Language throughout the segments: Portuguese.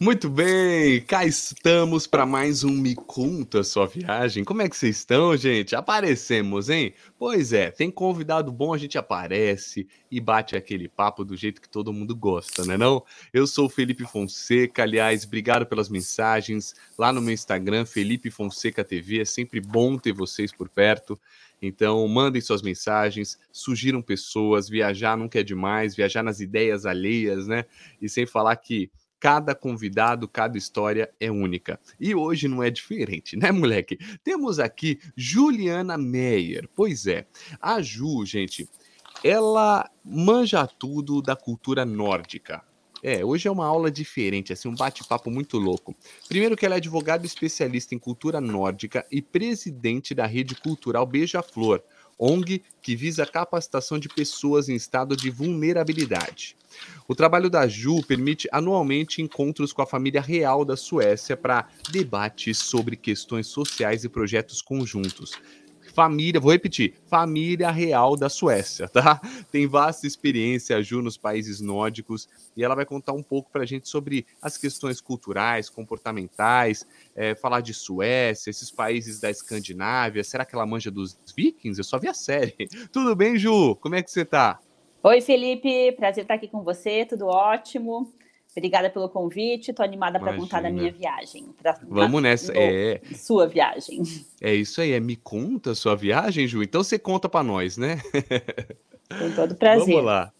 Muito bem, cá estamos para mais um Me Conta Sua Viagem. Como é que vocês estão, gente? Aparecemos, hein? Pois é, tem convidado bom, a gente aparece e bate aquele papo do jeito que todo mundo gosta, né não? Eu sou o Felipe Fonseca, aliás, obrigado pelas mensagens lá no meu Instagram, Felipe Fonseca TV, é sempre bom ter vocês por perto. Então, mandem suas mensagens, sugiram pessoas, viajar nunca é demais, viajar nas ideias alheias, né? E sem falar que Cada convidado, cada história é única. E hoje não é diferente, né, moleque? Temos aqui Juliana Meyer. Pois é, a Ju, gente, ela manja tudo da cultura nórdica. É, hoje é uma aula diferente, assim, um bate-papo muito louco. Primeiro que ela é advogada especialista em cultura nórdica e presidente da rede cultural Beija-Flor, ONG que visa a capacitação de pessoas em estado de vulnerabilidade. O trabalho da Ju permite anualmente encontros com a família real da Suécia para debates sobre questões sociais e projetos conjuntos família, vou repetir, família real da Suécia, tá? Tem vasta experiência, a Ju, nos países nórdicos, e ela vai contar um pouco para a gente sobre as questões culturais, comportamentais, é, falar de Suécia, esses países da Escandinávia, será que ela manja dos vikings? Eu só vi a série. Tudo bem, Ju? Como é que você tá? Oi, Felipe, prazer estar aqui com você, tudo ótimo. Obrigada pelo convite. Estou animada para contar da minha viagem. Pra, Vamos nessa. É sua viagem. É isso aí. É me conta a sua viagem, Ju. Então você conta para nós, né? Com todo prazer. Vamos lá.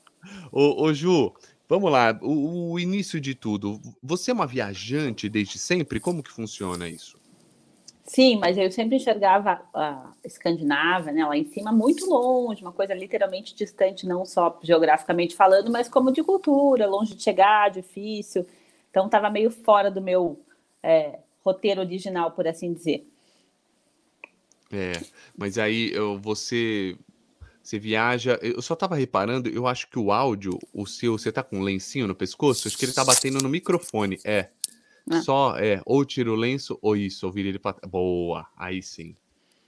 Ô, ô Ju, vamos lá. O, o início de tudo. Você é uma viajante desde sempre? Como que funciona isso? Sim, mas eu sempre enxergava a Escandinávia, né, lá em cima, muito longe, uma coisa literalmente distante, não só geograficamente falando, mas como de cultura, longe de chegar, difícil. Então, estava meio fora do meu é, roteiro original, por assim dizer. É, mas aí eu, você você viaja. Eu só tava reparando, eu acho que o áudio, o seu, você tá com um lencinho no pescoço? Acho que ele tá batendo no microfone. É. Ah. Só, é, ou tira o lenço ou isso, ou vira ele pra Boa, aí sim.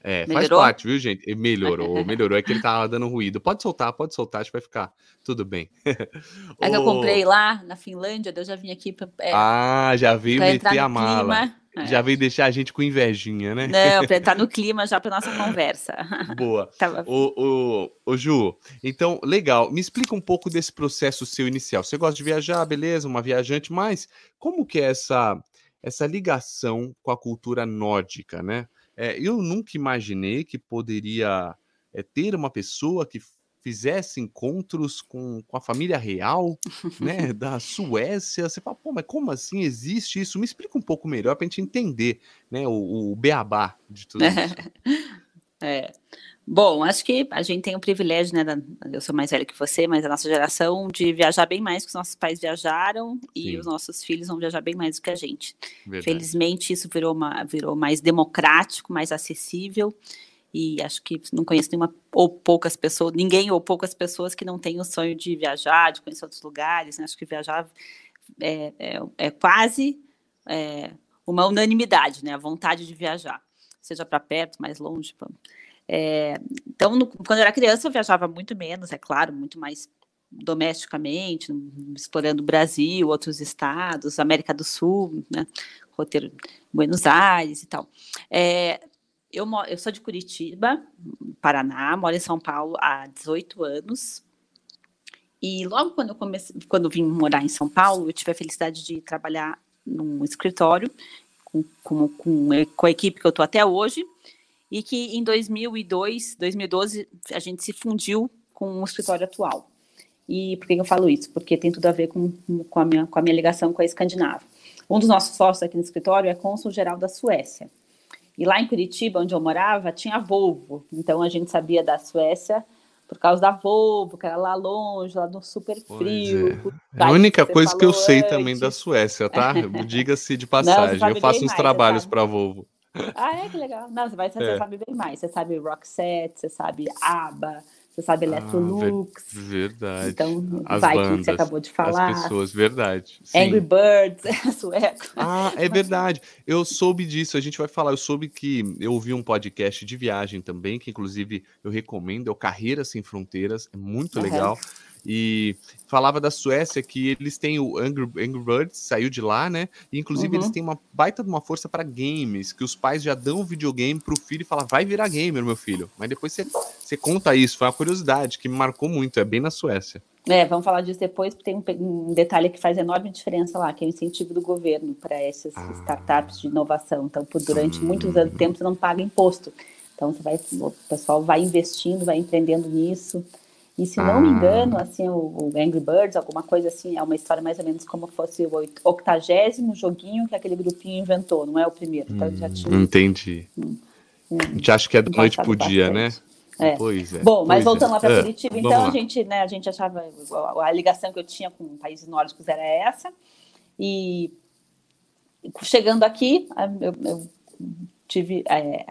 É, melhorou? faz parte, viu, gente? Melhorou, melhorou. É que ele tava dando ruído. Pode soltar, pode soltar, acho que vai ficar tudo bem. É que eu comprei lá na Finlândia, eu já vim aqui pra. É, ah, já veio meter a mala. Clima. É. Já veio deixar a gente com invejinha, né? Não, entrar no clima já para nossa conversa. Boa. Tava... o, o, o Ju, então, legal. Me explica um pouco desse processo seu inicial. Você gosta de viajar, beleza, uma viajante, mas como que é essa, essa ligação com a cultura nórdica, né? É, eu nunca imaginei que poderia é, ter uma pessoa que fizesse encontros com, com a família real, né, da Suécia, você fala, pô, mas como assim existe isso? Me explica um pouco melhor para a gente entender, né, o, o beabá de tudo isso. É. Bom, acho que a gente tem o privilégio, né, da, eu sou mais velha que você, mas a nossa geração de viajar bem mais que os nossos pais viajaram Sim. e os nossos filhos vão viajar bem mais do que a gente. Verdade. Felizmente isso virou, uma, virou mais democrático, mais acessível e acho que não conheço nenhuma ou poucas pessoas, ninguém ou poucas pessoas que não têm o sonho de viajar, de conhecer outros lugares. Né? Acho que viajar é, é, é quase é, uma unanimidade, né? A vontade de viajar, seja para perto, mais longe. Pra... É, então, no, quando eu era criança, eu viajava muito menos, é claro, muito mais domesticamente, explorando o Brasil, outros estados, América do Sul, né? roteiro Buenos Aires e tal. É, eu, eu sou de Curitiba, Paraná, moro em São Paulo há 18 anos. E logo quando eu comecei, quando eu vim morar em São Paulo, eu tive a felicidade de trabalhar num escritório com, com, com, a equipe que eu estou até hoje, e que em 2002, 2012, a gente se fundiu com o escritório atual. E por que eu falo isso? Porque tem tudo a ver com, com, a, minha, com a minha ligação com a Escandinávia. Um dos nossos sócios aqui no escritório é cônsul geral da Suécia. E lá em Curitiba, onde eu morava, tinha Volvo. Então a gente sabia da Suécia por causa da Volvo, que era lá longe, lá no super frio. É. é a única que coisa que eu antes. sei também da Suécia, tá? Diga-se de passagem. Não, eu faço uns mais, trabalhos para Volvo. Ah, é que legal. Não, você vai você é. sabe bem mais. Você sabe Roxette, você sabe ABBA, você sabe Electrolux. Ah, verdade. Então, as vai bandas, que você acabou de falar. As pessoas, verdade. Sim. Angry Birds, sueco. Ah, é verdade. Eu soube disso, a gente vai falar. Eu soube que eu ouvi um podcast de viagem também, que inclusive eu recomendo, é o Carreiras Sem Fronteiras, é muito uhum. legal. E falava da Suécia que eles têm o Angry, Angry Birds, saiu de lá, né? E, inclusive uhum. eles têm uma baita de uma força para games, que os pais já dão um videogame pro filho e falam, vai virar gamer, meu filho. Mas depois você, você conta isso, foi uma curiosidade que me marcou muito, é bem na Suécia. É, vamos falar disso depois, porque tem um, um, detalhe que faz enorme diferença lá, que é o incentivo do governo para essas ah. startups de inovação. Então, por, durante hum. muitos anos, tempo, você não paga imposto. Então, você vai, o pessoal vai investindo, vai empreendendo nisso. E se não ah. me engano, assim, o, o, Angry Birds, alguma coisa assim, é uma história mais ou menos como fosse o octagésimo joguinho que aquele grupinho inventou, não é o primeiro. Então, já tinha... Entendi. Hum, hum, a gente acha que é da noite pro dia, né? É. Pois é. Bom, mas voltando é. lá para é. Curitiba, então a gente, né, a gente achava a ligação que eu tinha com países nórdicos era essa. E chegando aqui, eu, eu tive é,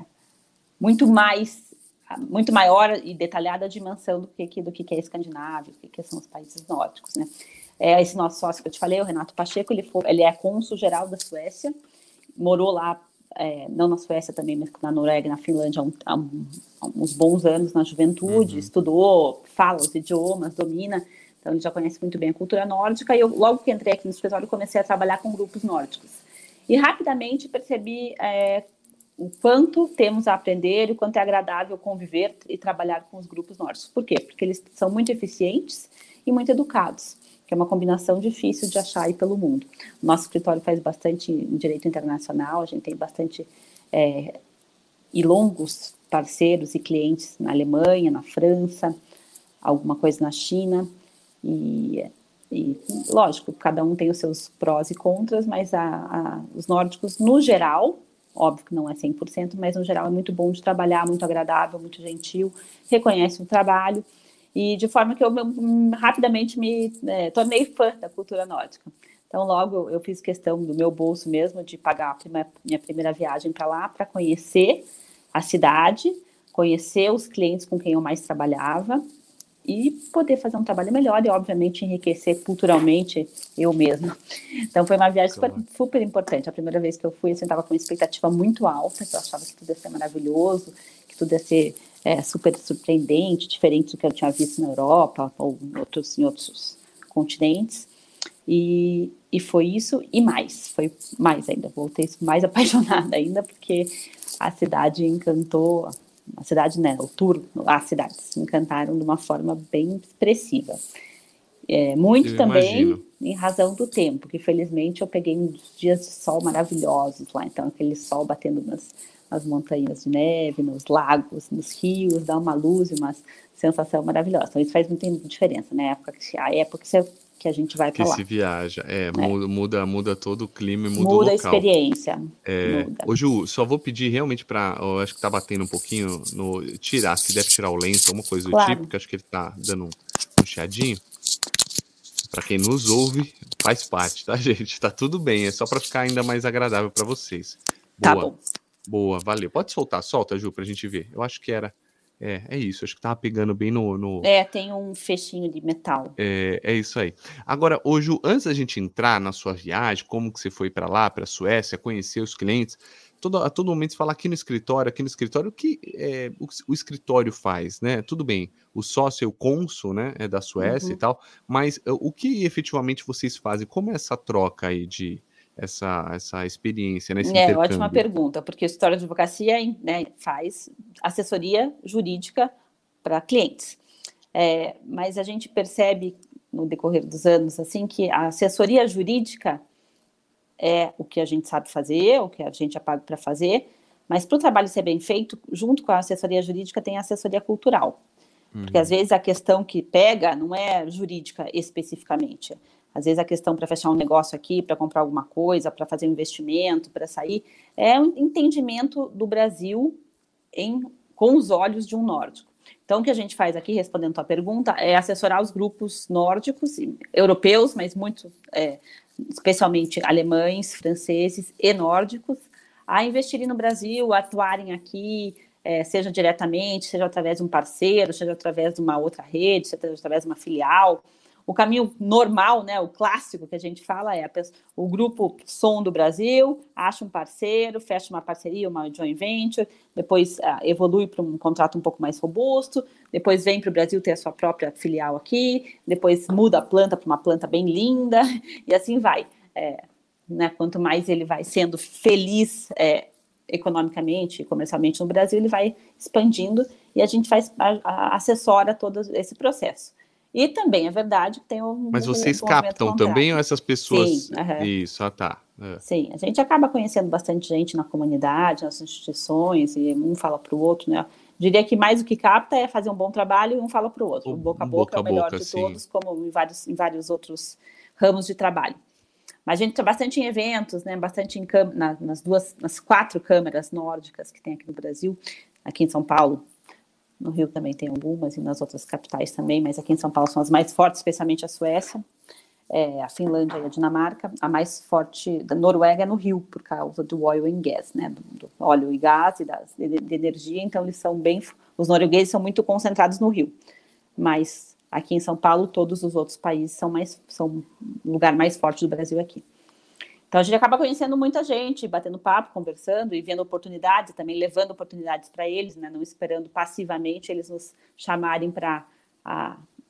muito mais, muito maior e detalhada a dimensão do que do que é Escandinávia, do que são os países nórdicos, né? É, esse nosso sócio que eu te falei, o Renato Pacheco, ele, foi, ele é cônsul geral da Suécia, morou lá é, não na Suécia também, mas na Noruega, na Finlândia, há, um, há, um, há uns bons anos na juventude, uhum. estudou, fala os idiomas, domina, então ele já conhece muito bem a cultura nórdica, e eu, logo que entrei aqui no escritório, comecei a trabalhar com grupos nórdicos. E rapidamente percebi é, o quanto temos a aprender e o quanto é agradável conviver e trabalhar com os grupos nórdicos. Por quê? Porque eles são muito eficientes e muito educados que é uma combinação difícil de achar aí pelo mundo. Nosso escritório faz bastante em direito internacional, a gente tem bastante é, e longos parceiros e clientes na Alemanha, na França, alguma coisa na China, e, e lógico, cada um tem os seus prós e contras, mas a, a, os nórdicos, no geral, óbvio que não é 100%, mas no geral é muito bom de trabalhar, muito agradável, muito gentil, reconhece o trabalho, e de forma que eu, rapidamente me é, tornei fã da cultura nórdica. Então, logo eu fiz questão do meu bolso mesmo de pagar a minha primeira viagem para lá para conhecer a cidade, conhecer os clientes com quem eu mais trabalhava e poder fazer um trabalho melhor e, obviamente, enriquecer culturalmente eu mesma. Então, foi uma viagem super, super importante. A primeira vez que eu fui, eu estava com uma expectativa muito alta, que eu achava que tudo ia ser maravilhoso, que tudo ia ser é, super surpreendente, diferente do que eu tinha visto na Europa ou em outros, em outros continentes. E, e foi isso e mais, foi mais ainda. Voltei mais apaixonada ainda, porque a cidade encantou, a cidade, né, o tour, as cidades me encantaram de uma forma bem expressiva. É, muito eu também imagino. em razão do tempo, que felizmente eu peguei uns dias de sol maravilhosos lá, então aquele sol batendo nas, nas montanhas de neve, nos lagos, nos rios, dá uma luz e uma sensação maravilhosa. Então isso faz muita diferença, né? A época que, a época que a gente vai para lá. Que se viaja, é, é, Muda, muda todo o clima e muda, muda o local. a experiência. É, muda. Ô Ju, só vou pedir realmente para, acho que tá batendo um pouquinho no tirar, se deve tirar o lenço, alguma coisa do claro. tipo, que acho que ele tá dando um, um chiadinho. Para quem nos ouve, faz parte, tá, gente? Tá tudo bem, é só para ficar ainda mais agradável para vocês. Tá Boa. Tá bom. Boa, valeu. Pode soltar, solta, Ju, pra gente ver. Eu acho que era. É, é isso, acho que tava pegando bem no. no... É, tem um fechinho de metal. É, é isso aí. Agora, hoje, antes da gente entrar na sua viagem, como que você foi para lá, para a Suécia, conhecer os clientes, todo, a todo momento você fala aqui no escritório, aqui no escritório, o que é, o, o, escritório faz, né? Tudo bem, o sócio é o cônsul, né? É da Suécia uhum. e tal, mas o que efetivamente vocês fazem? Como é essa troca aí de essa, essa experiência, né? é, ótima pergunta, porque o História de Advocacia né, faz assessoria jurídica para clientes. É, mas a gente percebe no decorrer dos anos assim que a assessoria jurídica é o que a gente sabe fazer, o que a gente é pago para fazer, mas para o trabalho ser bem feito, junto com a assessoria jurídica tem a assessoria cultural. Porque às uhum. vezes a questão que pega não é jurídica especificamente, às vezes a questão para fechar um negócio aqui, para comprar alguma coisa, para fazer um investimento, para sair, é um entendimento do Brasil em, com os olhos de um nórdico. Então, o que a gente faz aqui, respondendo a pergunta, é assessorar os grupos nórdicos, europeus, mas muito, é, especialmente alemães, franceses e nórdicos, a investirem no Brasil, atuarem aqui, é, seja diretamente, seja através de um parceiro, seja através de uma outra rede, seja através de uma filial, o caminho normal, né, o clássico que a gente fala é o grupo Som do Brasil acha um parceiro, fecha uma parceria, uma joint venture, depois uh, evolui para um contrato um pouco mais robusto, depois vem para o Brasil ter a sua própria filial aqui, depois muda a planta para uma planta bem linda e assim vai. É, né, quanto mais ele vai sendo feliz é, economicamente e comercialmente no Brasil, ele vai expandindo e a gente faz a, a, assessora todo esse processo. E também é verdade que tem um. Mas vocês um captam também ou essas pessoas. Sim, uhum. Isso, ah, tá. É. Sim, a gente acaba conhecendo bastante gente na comunidade, nas instituições, e um fala para o outro, né? Diria que mais o que capta é fazer um bom trabalho e um fala para o outro. O boca a boca, boca é o melhor boca, de sim. todos, como em vários, em vários outros ramos de trabalho. Mas a gente está bastante em eventos, né? Bastante em nas duas, nas quatro câmeras nórdicas que tem aqui no Brasil, aqui em São Paulo, no Rio também tem algumas e nas outras capitais também, mas aqui em São Paulo são as mais fortes, especialmente a Suécia, é, a Finlândia e a Dinamarca. A mais forte da Noruega é no Rio, por causa do oil and gas, né? Do, do óleo e gás e das, de, de, energia. Então eles são bem, os noruegueses são muito concentrados no Rio, mas aqui em São Paulo todos os outros países são mais são lugar mais forte do Brasil aqui. Então a gente acaba conhecendo muita gente, batendo papo, conversando e vendo oportunidades, também levando oportunidades para eles, né? não esperando passivamente eles nos chamarem para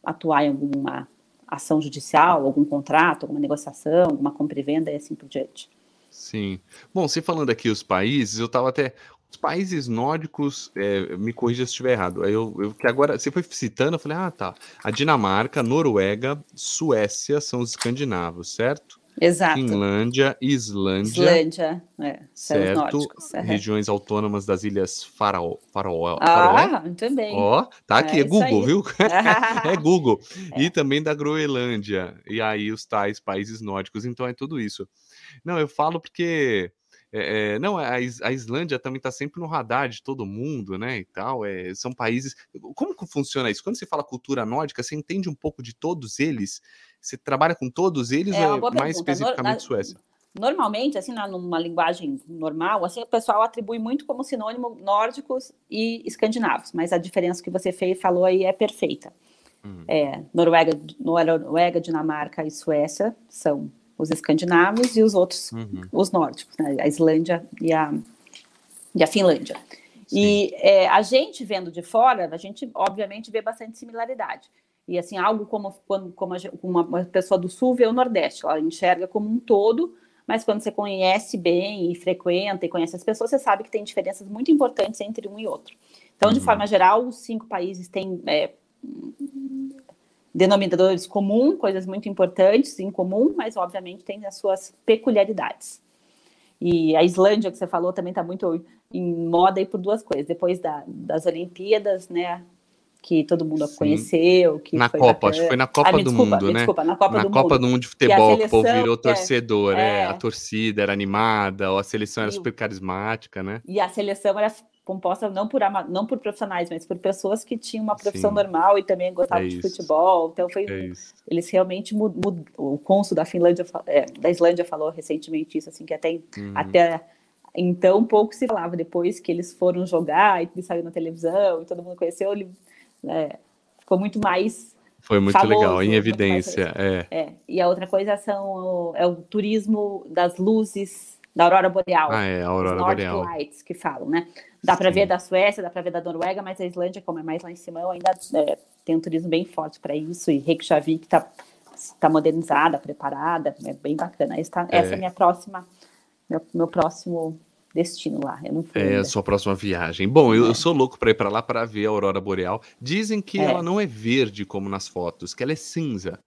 atuar em alguma ação judicial, algum contrato, alguma negociação, alguma compra e venda e assim por diante. Sim. Bom, você falando aqui os países, eu estava até. Os países nórdicos, é, me corrija se estiver errado. Eu, eu, que agora você foi citando, eu falei, ah, tá. A Dinamarca, Noruega, Suécia são os escandinavos, certo? Exato. Finlândia, Islândia. Islândia, é, certo. Regiões autônomas das Ilhas Faraó. Faraó ah, bem. Ó, tá aqui, é, é Google, viu? é Google. É. E também da Groenlândia. E aí os tais países nórdicos. Então é tudo isso. Não, eu falo porque é, é, não, a, a, Islândia também está sempre no radar de todo mundo, né? E tal. É, são países. Como que funciona isso? Quando você fala cultura nórdica, você entende um pouco de todos eles? Você trabalha com todos eles é, ou é mais pergunta. especificamente no, Suécia? Normalmente, assim, numa linguagem normal, assim, o pessoal atribui muito como sinônimo nórdicos e escandinavos, mas a diferença que você fez, falou aí é perfeita. Uhum. É, Noruega, Noruega, Dinamarca e Suécia são os escandinavos e os outros, uhum. os nórdicos, né? a Islândia e a, e a Finlândia. Sim. E é, a gente vendo de fora, a gente obviamente vê bastante similaridade. E assim, algo como quando como uma pessoa do sul vê o Nordeste, ela enxerga como um todo, mas quando você conhece bem e frequenta e conhece as pessoas, você sabe que tem diferenças muito importantes entre um e outro. Então, de uhum. forma geral, os cinco países têm é, denominadores comuns, coisas muito importantes em comum, mas obviamente tem as suas peculiaridades. E a Islândia, que você falou, também está muito em moda aí por duas coisas. Depois da, das Olimpíadas, né? Que todo mundo Sim. conheceu. Que na Copa, bacana. acho que foi na Copa ah, do desculpa, Mundo, né? Desculpa, na Copa, na do, Copa mundo. do Mundo de futebol, que o povo virou é, torcedor, é, é, a torcida era animada, a seleção era super carismática, né? E a seleção era composta não por, não por profissionais, mas por pessoas que tinham uma profissão Sim. normal e também gostavam é de futebol. Então foi é eles realmente mudam. O cônsul da Finlândia, é, da Islândia falou recentemente isso, assim que até uhum. até então pouco se falava depois que eles foram jogar e saíram na televisão e todo mundo conheceu, ele é, ficou muito mais foi muito famoso, legal, em evidência. É. é. E a outra coisa são é o turismo das luzes da aurora boreal. Ah, é, a aurora boreal. Lights que falam, né? Dá para ver da Suécia, dá para ver da Noruega, mas a Islândia, como é mais lá em cima, ainda é, tem um turismo bem forte para isso. E Reykjavik está tá modernizada, preparada, é bem bacana. Essa, é. essa é a minha próxima, meu, meu próximo destino lá. Eu não fui é ainda. a sua próxima viagem. Bom, eu, é. eu sou louco para ir para lá para ver a aurora boreal. Dizem que é. ela não é verde como nas fotos, que ela é cinza.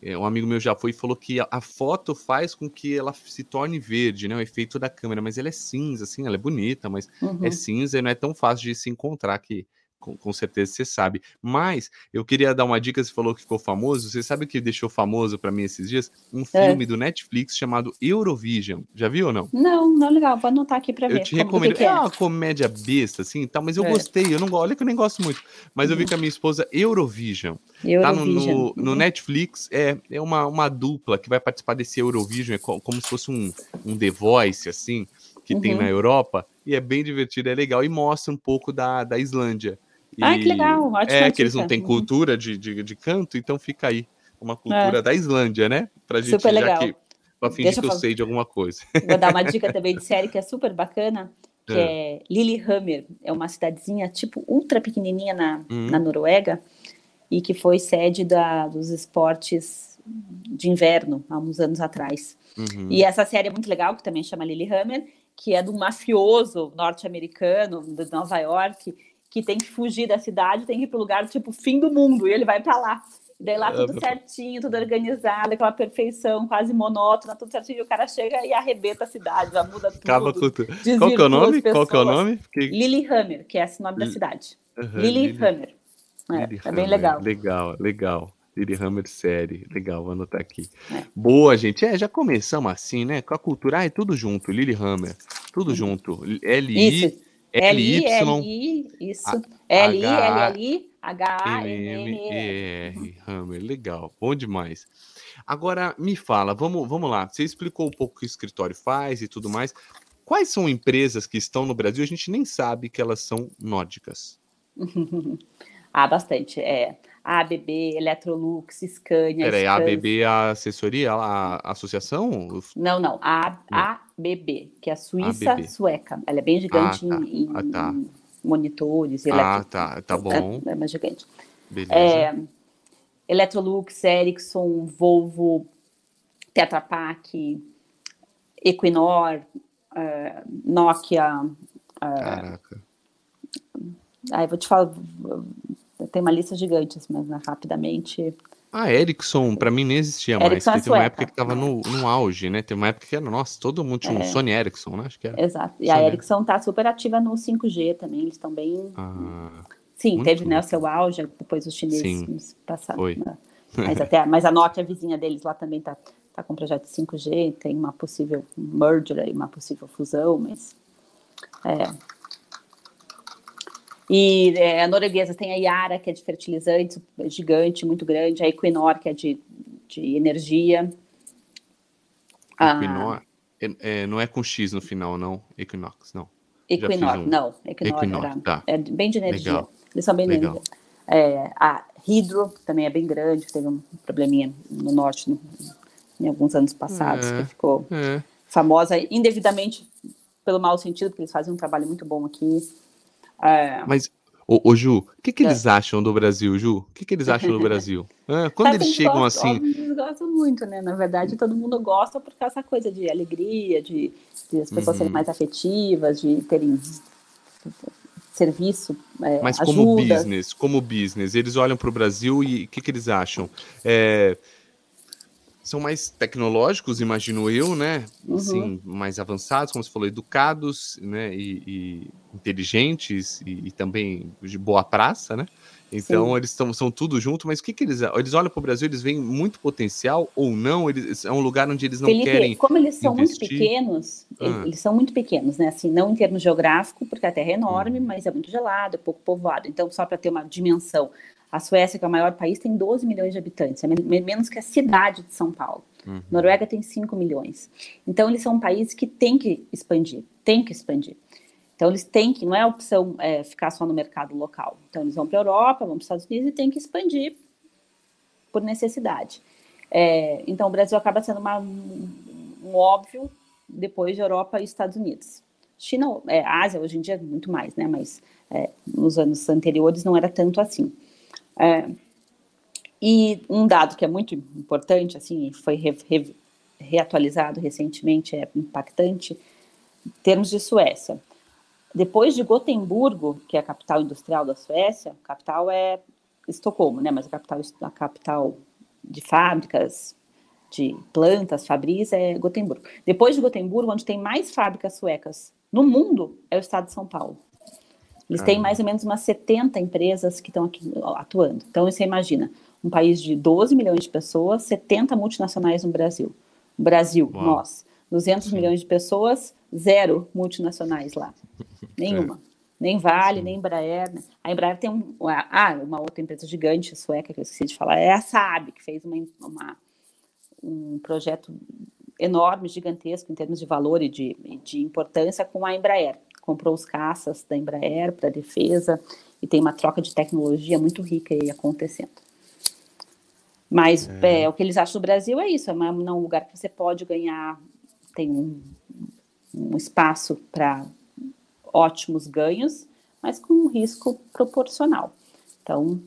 É, um amigo meu já foi e falou que a, a, foto faz com que ela se torne verde, né? O efeito da câmera, mas ela é cinza, assim, ela é bonita, mas é uhum. é cinza e não é tão fácil de se encontrar aqui com, com, certeza você sabe. Mas eu queria dar uma dica, você falou que ficou famoso. Você sabe o que deixou famoso para mim esses dias? Um é. filme do Netflix chamado Eurovision. Já viu ou não? Não, não legal. Vou anotar aqui para ver. Eu te recomendo. Que que é? é uma comédia besta, assim, tal, mas eu é. gostei. Eu não olha que eu nem gosto muito. Mas uhum. eu vi uhum. com a minha esposa Eurovision. Eurovision. Tá no, no, no uhum. Netflix, é, é uma, uma dupla que vai participar desse Eurovision, é como, como se fosse um, um The Voice, assim, que uhum. tem na Europa, e é bem divertido, é legal, e mostra um pouco da, da Islândia. Ah, que legal, ótimo. É, que eles não têm cultura de, de, de canto, então fica aí uma cultura é. da Islândia, né? Pra gente super legal. Que, pra fingir Deixa que eu, sei de alguma coisa. Vou dar uma dica também de série que é super bacana, que é, é Lillehammer. É uma cidadezinha, tipo, ultra pequenininha na, uhum. na Noruega e que foi sede da, dos esportes de inverno, há uns anos atrás. Uhum. E essa série é muito legal, que também chama Lillehammer, que é do mafioso norte-americano de Nova York, que tem que fugir da cidade, tem que ir para o lugar tipo fim do mundo, e ele vai para lá. Daí lá tudo certinho, tudo organizado, aquela perfeição quase monótona, tudo certinho. E o cara chega e arrebenta a cidade, já muda tudo. Acaba tudo. Qual que é o nome? Qual que é o nome? Que... Lillehammer, que é esse nome da cidade. Uhum, Lillehammer. É, é bem legal. Legal, legal. Lillehammer série. Legal, vou anotar aqui. É. Boa, gente. É, já começamos assim, né? Com a cultura. Ah, é tudo junto. Lillehammer. Tudo junto. L-I. L-I, L-I, isso. L-I, L-L-I, H-A-M-M-E-R. Hammer, legal. Bom demais. Agora, me fala, vamos, vamos lá. Você explicou um pouco o que o escritório faz e tudo mais. Quais são empresas que estão no Brasil? A gente nem sabe que elas são nórdicas. ah, bastante. É. ABB, Electrolux, Scania. Peraí, a ABB é a assessoria, a, associação? Não, não, a ABB, que é a Suíça ABB. sueca. Ela é bem gigante ah, tá. em, ah, tá. em, monitores. Ah, tá, tá bom. É, é mais gigante. Beleza. É, Electrolux, Ericsson, Volvo, Tetra Pak, Equinor, uh, Nokia. Uh, Caraca. Aí vou te falar, tem uma lista gigante, assim, mas né, rapidamente. A Ericsson, para mim, nem existia mais. Ericsson é teve uma época que estava no, no auge, né? Teve uma época que era, nossa, todo mundo tinha é. um Sony Ericsson, né? Acho que era. Exato. E Sony. a Ericsson tá super ativa no 5G também, eles estão bem. Ah, Sim, teve né, o seu auge, depois os chineses passaram. Foi. Né? Mas, até, mas a Nokia, a vizinha deles lá também tá, tá com projeto de 5G, tem uma possível merger aí, uma possível fusão, mas. É, e é, a norueguesa tem a Yara, que é de fertilizantes, gigante, muito grande, a Equinor, que é de, de energia. Equinor, é, é, não é com X no final, não? Equinox, não. Equinor, um... não. Equinor, Equinor era, tá. é bem de energia. Legal. Eles são bem de energia. É, a Hydro também é bem grande, teve um probleminha no norte no, em alguns anos passados, é, que ficou é. famosa indevidamente pelo mau sentido, porque eles fazem um trabalho muito bom aqui. É... Mas, ô, ô, Ju, o que, que eles é. acham do Brasil, Ju? O que, que eles acham do Brasil? Ah, quando eles chegam assim. Eles gostam muito, né? Na verdade, todo mundo gosta por causa dessa coisa de alegria, de, de as pessoas uhum. serem mais afetivas, de terem serviço, é, Mas como business, como business, eles olham para o Brasil e o que, que eles acham? É, são mais tecnológicos, imagino eu, né? Uhum. Assim, mais avançados, como você falou, educados, né? E, e inteligentes e, e, também de boa praça, né? Então Sim. eles tão, são tudo junto, mas o que, que eles eles olham para o Brasil? Eles veem muito potencial ou não? Eles é um lugar onde eles não Felipe, querem. Como eles são investir? muito pequenos, ah. eles são muito pequenos, né? Assim, não em termos geográfico, porque a Terra é enorme, hum. mas é muito gelado, é pouco povoado. Então, só para ter uma dimensão, a Suécia, que é o maior país, tem 12 milhões de habitantes, é menos que a cidade de São Paulo. Uhum. Noruega tem 5 milhões. Então, eles são um país que tem que expandir, tem que expandir. Então, eles têm que, não é opção é, ficar só no mercado local. Então, eles vão para a Europa, vão para os Estados Unidos e têm que expandir por necessidade. É, então, o Brasil acaba sendo uma, um, óbvio depois de Europa e Estados Unidos. China, é, Ásia, hoje em dia, muito mais, né? Mas é, nos anos anteriores não era tanto assim. É, e um dado que é muito importante, assim, foi re, re, reatualizado recentemente, é impactante, em termos de Suécia. Depois de Gotemburgo, que é a capital industrial da Suécia, a capital é Estocolmo, né? Mas a capital, a capital de fábricas, de plantas, fabris, é Gotemburgo. Depois de Gotemburgo, onde tem mais fábricas suecas no mundo, é o estado de São Paulo. Eles têm mais ou menos umas 70 empresas que estão aqui atuando. Então, você imagina, um país de 12 milhões de pessoas, 70 multinacionais no Brasil. Brasil, Uau. nós, 200 Sim. milhões de pessoas, zero multinacionais lá. Nenhuma. É. Nem Vale, Sim. nem Embraer. Né? A Embraer tem um, ah, uma outra empresa gigante sueca que eu esqueci de falar, é a Saab, que fez uma, uma um projeto enorme, gigantesco em termos de valor e de, de importância com a Embraer comprou os caças da Embraer para defesa e tem uma troca de tecnologia muito rica aí acontecendo. Mas é. É, o que eles acham do Brasil é isso, é um lugar que você pode ganhar, tem um, um espaço para ótimos ganhos, mas com um risco proporcional. Então,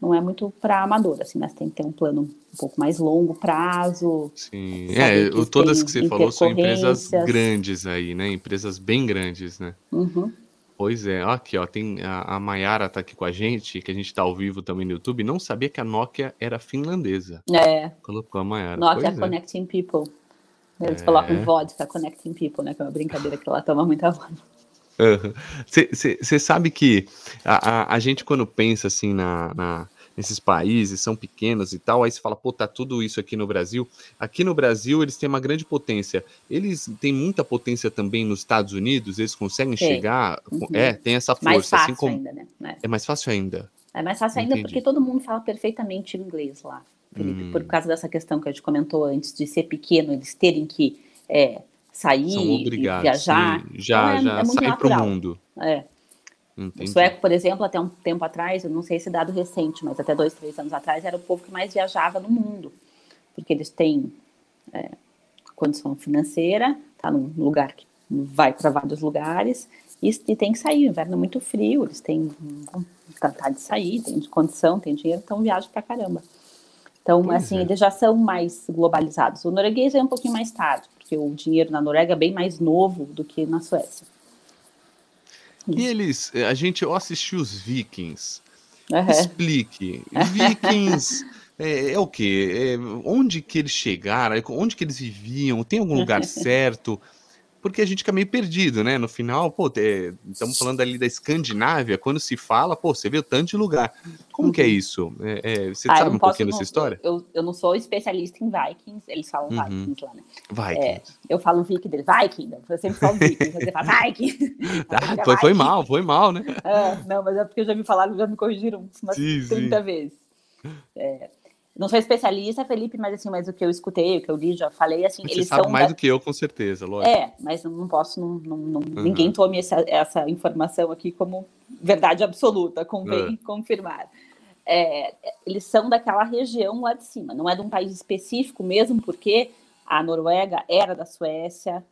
não é muito para amador, assim? Você tem que ter um plano um pouco mais longo prazo. Sim, é, que todas que você falou são empresas grandes aí, né? Empresas bem grandes, né? Uhum. Pois é, aqui ó, tem a, a Mayara tá aqui com a gente, que a gente tá ao vivo também no YouTube, não sabia que a Nokia era finlandesa. É. Colocou a Mayara. Nokia pois é. Connecting é. People. Eles é. colocam vodka Connecting People, né? Que é uma brincadeira que ela toma muita vodka. Você uhum. sabe que a, a, a, gente, quando pensa assim na, na, nesses países, são pequenos e tal, aí você fala, pô, tá tudo isso aqui no Brasil. Aqui no Brasil, eles têm uma grande potência. Eles têm muita potência também nos Estados Unidos, eles conseguem tem. chegar. Uhum. É, tem essa força. Mais assim fácil assim como... ainda, né? É. é mais fácil ainda. É mais fácil ainda Entendi. porque todo mundo fala perfeitamente inglês lá, Felipe, hum. por causa dessa questão que a gente comentou antes, de ser pequeno, eles terem que. É, sair, viajar. Sim. Já, então é, já é sai para o mundo. É. Entendi. O sueco, por exemplo, até um tempo atrás, eu não sei se dado recente, mas até dois, três anos atrás, era o povo que mais viajava no mundo, porque eles têm é, condição financeira, tá num lugar que vai para vários lugares e, e, tem que sair. O inverno é muito frio, eles têm vontade de sair, têm condição, têm dinheiro, então viajam para caramba. Então, assim, eles já são mais globalizados. O norueguês é um pouquinho mais tarde, porque o dinheiro na Noruega é bem mais novo do que na Suécia. E eles, a gente, eu assisti os Vikings. Uhum. Explique. Vikings é, é o quê? É, onde que eles chegaram? Onde que eles viviam? Tem algum lugar certo? Porque a gente fica meio perdido, né? No final, pô, estamos falando ali da Escandinávia, quando se fala, pô, você vê tanto de lugar. Como que é uhum. isso? É, é, você ah, sabe um pouquinho dessa história? Eu, eu não sou especialista em Vikings, eles falam uhum. Vikings lá, né? Vikings. É, eu falo Viking dele, Viking, eu sempre falo Viking, você fala Viking. Ah, foi, foi mal, foi mal, né? É, não, mas é porque eu já me falaram, já me corrigiram umas sim, 30 sim. vezes. É, não sou especialista, Felipe, mas assim, mas o que eu escutei, o que eu li, já falei, assim, Você eles sabe são mais da... do que eu, com certeza, lógico. É, mas não posso, não, não, não uhum. ninguém tome essa, essa informação aqui como verdade absoluta, convém uhum. confirmar. É, eles são daquela região lá de cima, não é de um país específico mesmo, porque a Noruega era da Suécia,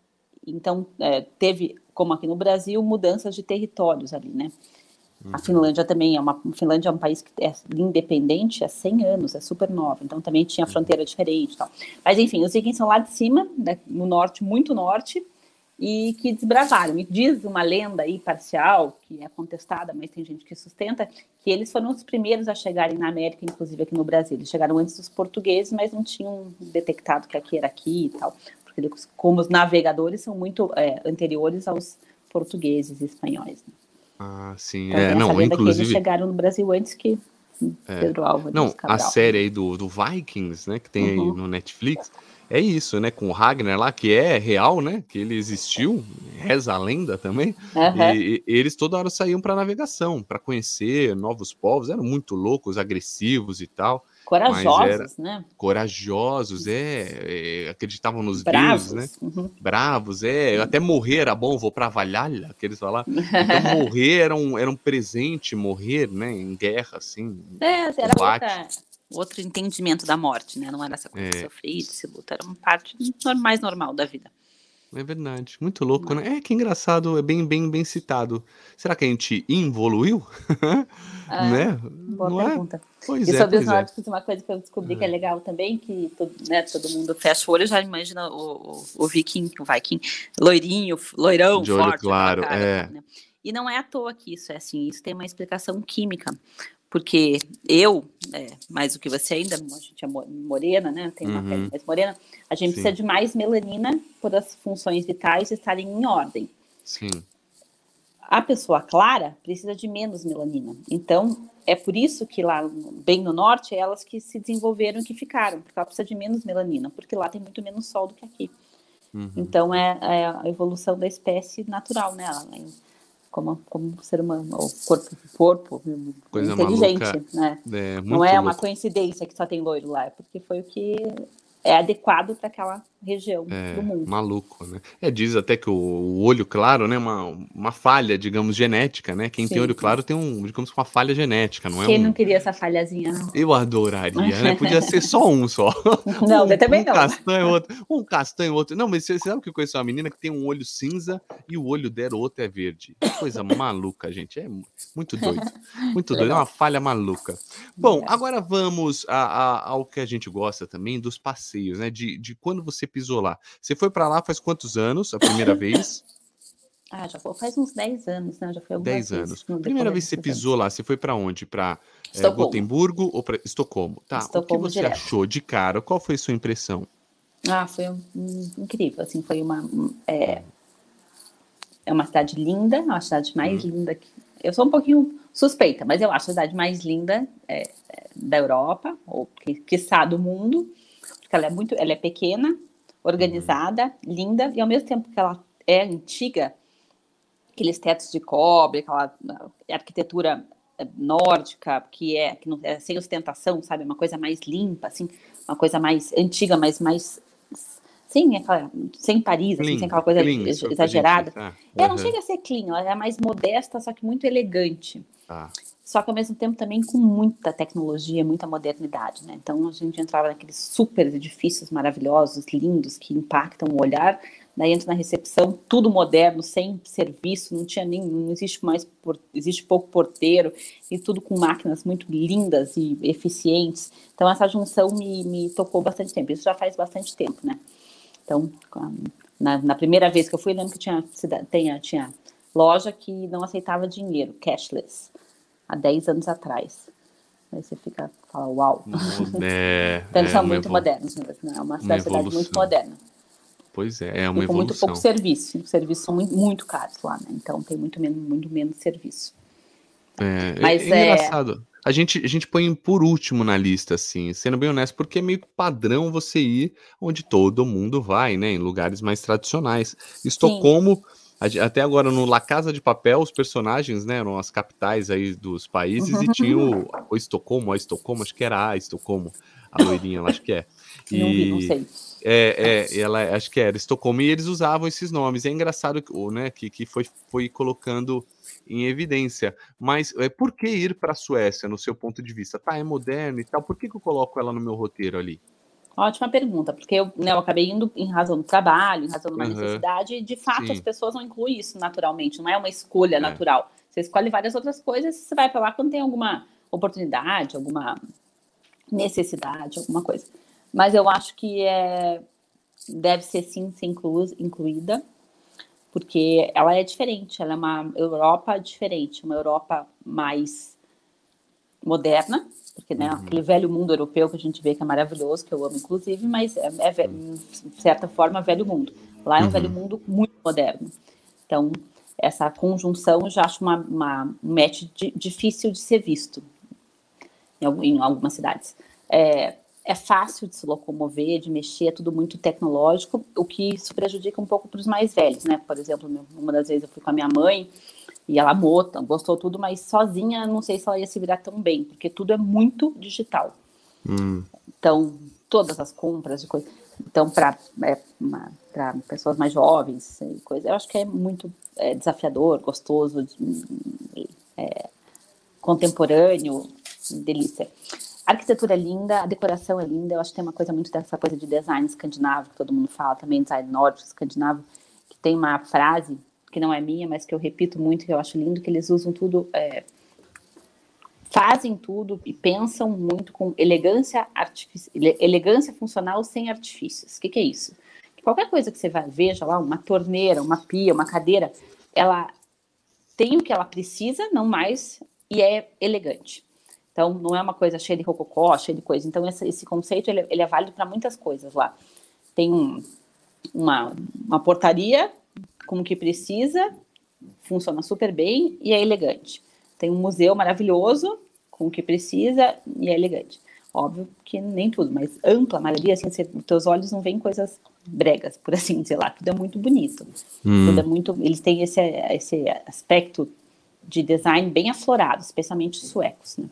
então é, teve, como aqui no Brasil, mudanças de territórios ali, né? A Finlândia também é uma. Finlândia é um país que é independente há 100 anos, é super nova, então também tinha fronteira diferente tal. Mas enfim, os vikings são lá de cima, né, no norte, muito norte, e que desbravaram. E diz uma lenda aí parcial, que é contestada, mas tem gente que sustenta, que eles foram os primeiros a chegarem na América, inclusive aqui no Brasil. Eles chegaram antes dos portugueses, mas não tinham detectado que aqui era aqui e tal. Porque como os navegadores são muito é, anteriores aos portugueses e espanhóis. Né? Ah, sim. Então, é, não, inclusive. Eles chegaram no Brasil antes que é. Pedro Álvares. Não, a série aí do, do Vikings, né, que tem uhum. aí no Netflix, é isso, né, com o Ragnar lá, que é real, né, que ele existiu, reza a lenda também, uhum. e, e, eles toda hora saíam para navegação, para conhecer novos povos, eram muito loucos, agressivos e tal. Corajosos, né? Corajosos, é, é, acreditavam nos Bravos, deuses, né? Uhum. Bravos, é. Até morrer era bom, vou pra Valhalla, que eles falavam. Então, morrer era um, era um presente, morrer, né? Em guerra, assim. É, era outra, outro entendimento da morte, né? Não era essa coisa é. sofrida, se luta, era uma parte mais normal da vida. É verdade, muito louco, né? É que engraçado, é bem, bem, bem citado. Será que a gente evoluiu? Ah, né? Boa Não é? pergunta. É? Pois e é, sobre os é. nórdicos, é. uma coisa que eu descobri que é legal também, que todo, né, todo mundo fecha o olho já imagina o, o, o viking, o viking, loirinho, loirão, De olho forte. claro, cara, é. Né? E não é à toa que isso é assim, isso tem uma explicação química porque eu, é, mais do que você ainda, a gente é morena, né? Tem uma uhum. pele mais morena, a gente Sim. precisa de mais melanina por as funções vitais estarem em ordem. Sim. A pessoa clara precisa de menos melanina. Então, é por isso que lá, bem no norte, é elas que se desenvolveram e que ficaram, porque ela precisa de menos melanina, porque lá tem muito menos sol do que aqui. Uhum. Então, é, é, a evolução da espécie natural, né? Ela, como, como ser humano, o corpo, corpo Coisa inteligente, maluca. né? É, Não é louco. uma coincidência que só tem loiro lá, é porque foi o que é adequado para aquela região é, do mundo. Maluco, né? É, diz até que o, o olho claro, né, uma, uma falha, digamos, genética, né? Quem sim, tem olho claro tem um, digamos, uma falha genética, não é? Quem um... não queria essa falhazinha? Não? Eu adoraria, né? Podia ser só um só. Não, um, também um não. Castanho, outro, um castanho, outro. Não, mas você sabe que eu conheço uma menina que tem um olho cinza e o olho dela, outro é verde. Que coisa maluca, gente. É muito doido. Muito doido. É uma falha maluca. Bom, agora vamos a, a, ao que a gente gosta também, dos passeios, né? De, de quando você pisou lá. Você foi para lá faz quantos anos, a primeira vez? Ah, já foi, faz uns 10 anos, né? Já foi algumas 10 anos. Primeira vez que você pisou lá, você foi para onde? Para é, Gotemburgo ou para Estocolmo? Tá. Estocolmo o que você direto. achou de cara? Qual foi a sua impressão? Ah, foi um, um, incrível, assim, foi uma é, é uma cidade linda, é uma cidade mais hum. linda que eu sou um pouquinho suspeita, mas eu acho a cidade mais linda é, é, da Europa ou que, que do mundo, porque ela é muito, ela é pequena, organizada, uhum. linda e ao mesmo tempo que ela é antiga, aqueles tetos de cobre, aquela arquitetura é, nórdica que é que não é sem ostentação, sabe, uma coisa mais limpa, assim, uma coisa mais antiga, mas mais sim, aquela, sem Paris, assim, sem aquela coisa clean, exagerada. Gente, ah, ela não chega a ser clean, ela é mais modesta, só que muito elegante. Ah. Só que ao mesmo tempo também com muita tecnologia, muita modernidade, né? Então a gente entrava naqueles super edifícios maravilhosos, lindos, que impactam o olhar. Daí entra na recepção, tudo moderno, sem serviço, não tinha nem, não existe mais, por, existe pouco porteiro, e tudo com máquinas muito lindas e eficientes. Então essa junção me, me tocou bastante tempo. Isso já faz bastante tempo, né? Então, na, na primeira vez que eu fui, lembro que tinha, tinha, tinha loja que não aceitava dinheiro, cashless, há 10 anos atrás. Aí você fica, fala, uau. É, então eles é são muito modernos, né? É uma cidade uma muito moderna. Pois é, é uma e com muito pouco serviço. Os serviços são muito, muito caros lá, né? Então tem muito menos, muito menos serviço. É, Mas é, é engraçado. A gente, a gente põe por último na lista, assim, sendo bem honesto, porque é meio padrão você ir onde todo mundo vai, né? Em lugares mais tradicionais. Estocolmo, até agora no La Casa de Papel, os personagens, né? Eram as capitais aí dos países e tinha o, o Estocolmo, a Estocolmo, acho que era a Estocolmo, a loirinha, acho que é. E, não vi, não sei. É, é, ela acho que era Estocolmo, e eles usavam esses nomes. É engraçado né, que, que foi, foi colocando em evidência. Mas é, por que ir para a Suécia, no seu ponto de vista? Tá, é moderno e tal. Por que, que eu coloco ela no meu roteiro ali? Ótima pergunta, porque eu, né, eu acabei indo em razão do trabalho, em razão de uma uhum. necessidade, e de fato Sim. as pessoas não incluem isso naturalmente, não é uma escolha é. natural. Você escolhe várias outras coisas, você vai para lá quando tem alguma oportunidade, alguma necessidade, alguma coisa. Mas eu acho que é, deve ser sim ser inclu, incluída porque ela é diferente, ela é uma Europa diferente, uma Europa mais moderna, porque né, uhum. aquele velho mundo europeu que a gente vê que é maravilhoso, que eu amo inclusive, mas é, é de certa forma velho mundo. Lá é um uhum. velho mundo muito moderno. Então, essa conjunção eu já acho uma, uma um match de, difícil de ser visto em, em algumas cidades. É, é fácil de se locomover, de mexer, é tudo muito tecnológico, o que isso prejudica um pouco para os mais velhos, né? Por exemplo, uma das vezes eu fui com a minha mãe e ela amou, gostou tudo, mas sozinha não sei se ela ia se virar tão bem, porque tudo é muito digital. Hum. Então, todas as compras de coisa. Então, para é, pessoas mais jovens e coisa, eu acho que é muito é, desafiador, gostoso, é, contemporâneo, delícia. A arquitetura é linda, a decoração é linda. Eu acho que tem uma coisa muito dessa coisa de design escandinavo, que todo mundo fala também, design nórdico, escandinavo, que tem uma frase que não é minha, mas que eu repito muito, que eu acho lindo, que eles usam tudo, é, fazem tudo e pensam muito com elegância, elegância funcional sem artifícios. O que, que é isso? Qualquer coisa que você vai, veja lá, uma torneira, uma pia, uma cadeira, ela tem o que ela precisa, não mais, e é elegante. Então, não é uma coisa cheia de rococó, cheia de coisa. Então, esse, conceito, ele, ele é válido para muitas coisas lá. Tem um, uma, uma portaria com o que precisa, funciona super bem e é elegante. Tem um museu maravilhoso com o que precisa e é elegante. Óbvio que nem tudo, mas ampla, maioria, assim, você, os teus olhos não veem coisas bregas, por assim dizer lá. Tudo é muito bonito. Hum. Tudo é muito. Eles têm esse, esse aspecto de design bem aflorado, especialmente os suecos, né?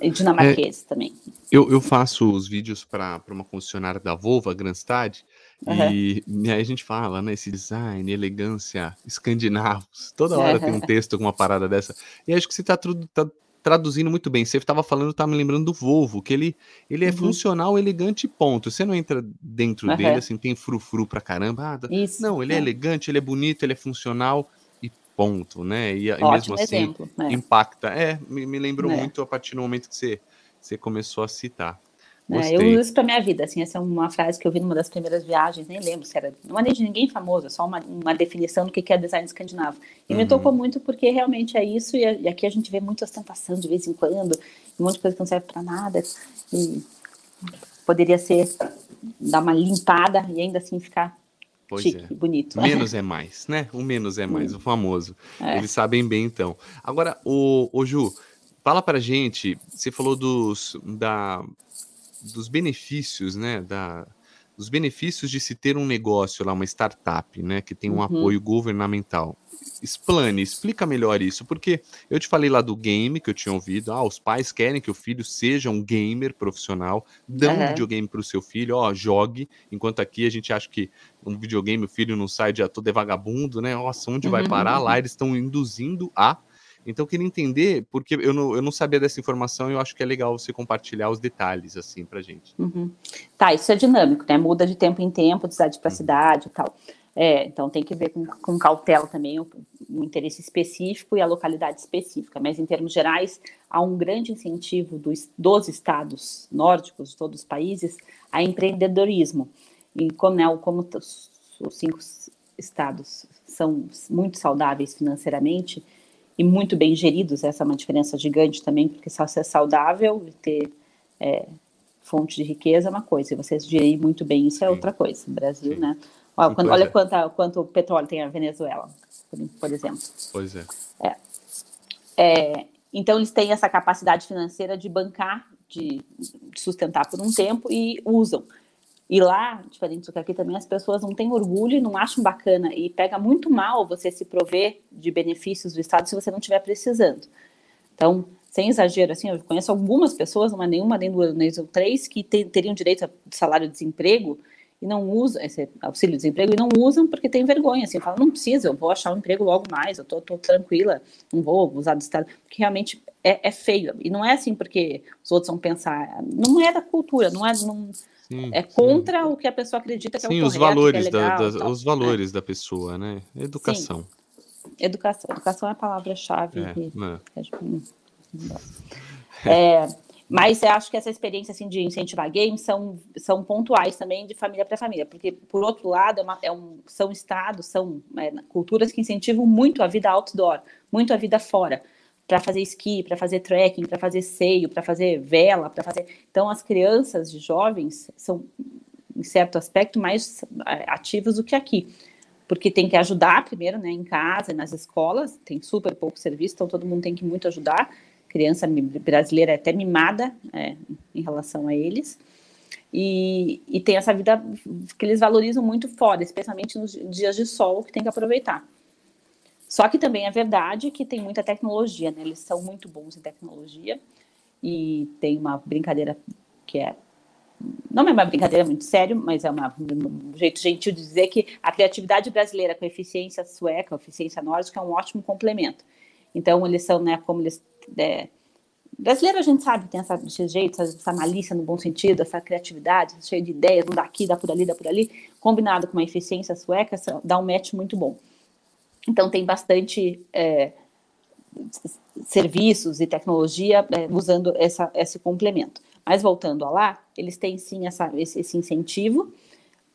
E dinamarquês é, também. Eu, eu faço os vídeos para uma concessionária da Volvo, a Granstad, Uhum. E, e, aí a gente fala, né? Esse design, elegância, escandinavos. Toda hora tem um texto com uma parada dessa. E acho que você está tá traduzindo muito bem. Você estava falando, tá me lembrando do Volvo, que ele, ele é uhum. funcional, elegante, ponto. Você não entra dentro uhum. dele, assim, tem frufru pra caramba. Ah, Isso, não, ele é. é. elegante, ele é bonito, ele é funcional e ponto, né? E, e mesmo assim, exemplo, né? impacta. É, me, me lembrou é. muito a partir do momento que você, você começou a citar. É, eu uso isso para minha vida, assim, essa é uma frase que eu vi numa das primeiras viagens, nem lembro se era, não é nem de ninguém famoso, é só uma, uma definição do que é design escandinavo. E uhum. me tocou muito porque realmente é isso, e, e, aqui a gente vê muita ostentação de vez em quando, um monte de coisa que não serve para nada, e poderia ser, dar uma limpada e ainda assim ficar Pois chique, é. bonito. Menos é mais, né? O menos é mais, hum. o famoso. É. Eles sabem bem, então. Agora, o, o Ju, fala pra gente, você falou dos, da, dos benefícios, né, da, dos benefícios de se ter um negócio lá, uma startup, né, que tem um uhum. apoio governamental. Explane, explica melhor isso, porque eu te falei lá do game que eu tinha ouvido, ah, os pais querem que o filho seja um gamer profissional, dão uhum. um videogame para o seu filho, ó, jogue, enquanto aqui a gente acha que um videogame o filho não sai de todo é vagabundo, né, nossa, onde uhum. vai parar? Lá eles estão induzindo a então, eu queria entender, porque eu não, eu não sabia dessa informação e eu acho que é legal você compartilhar os detalhes, assim, pra gente. Uhum. Tá, isso é dinâmico, né? Muda de tempo em tempo, de cidade para uhum. cidade e tal. É, então, tem que ver com, com cautela também o, o, interesse específico e a localidade específica. Mas, em termos gerais, há um grande incentivo dos, dos estados nórdicos, de todos os países, a empreendedorismo. E como, né, como os, os cinco estados são muito saudáveis financeiramente, e muito bem geridos, essa é uma diferença gigante também, porque só ser saudável e ter é, fonte de riqueza é uma coisa, e você gerir muito bem isso é outra coisa. Brasil, Sim. né? Olha, quando, olha é. quanto, quanto petróleo tem a Venezuela, por, por exemplo. Pois é. é. é. Então, eles têm essa capacidade financeira de bancar, de, de sustentar por um tempo e usam. E lá, diferente do que aqui também, as pessoas não têm orgulho e não acham bacana. E pega muito mal você se prover de benefícios do Estado se você não estiver precisando. Então, sem exagero, assim, eu conheço algumas pessoas, não é nenhuma, nem duas, nem três, que te, teriam direito a salário-desemprego e não usam, esse auxílio-desemprego, e não usam porque tem vergonha, assim, falam, não precisa, eu vou achar um emprego logo mais, eu tô, tô tranquila, não vou usar do Estado, porque realmente é, é, feio. E não é assim porque os outros vão pensar, não é da cultura, não é... Não, Sim, é contra sim. o que a pessoa acredita que sim, é o correto, os valores, é legal, da, da os valores é. da pessoa, né? Educação. Educação. Educação é a palavra-chave. É, né? é, mas eu acho que essa experiência assim, de incentivar games são, são pontuais também de família para família, porque, por outro lado, é uma, é um, são estados, são é, culturas que incentivam muito a vida outdoor, muito a vida fora para fazer esqui, para fazer trekking, para fazer seio, para fazer vela, para fazer. Então, as crianças e jovens são, em certo aspecto, mais é, ativos do que aqui, porque tem que ajudar primeiro, né, em casa, nas escolas, tem super pouco serviço, então todo mundo tem que muito ajudar. Criança brasileira é até mimada é, em relação a eles. E, e tem essa vida que eles valorizam muito fora, especialmente nos dias de sol, que tem que aproveitar. Só que também é verdade que tem muita tecnologia, né? Eles são muito bons em tecnologia e tem uma brincadeira que é não é uma brincadeira muito sério, mas é uma, um jeito gentil de dizer que a criatividade brasileira com eficiência sueca, eficiência nórdica é um ótimo complemento. Então eles são, né, como eles é, brasileiro a gente sabe tem essa, esse jeito, essa, essa, malícia no bom sentido, essa criatividade, cheio de ideias, não dá aqui, dá por ali, dá por ali, combinado com uma eficiência sueca, dá um match muito bom. Então, tem bastante é, serviços e tecnologia é, usando essa, esse complemento. Mas voltando a lá, eles têm sim essa, esse, esse, incentivo,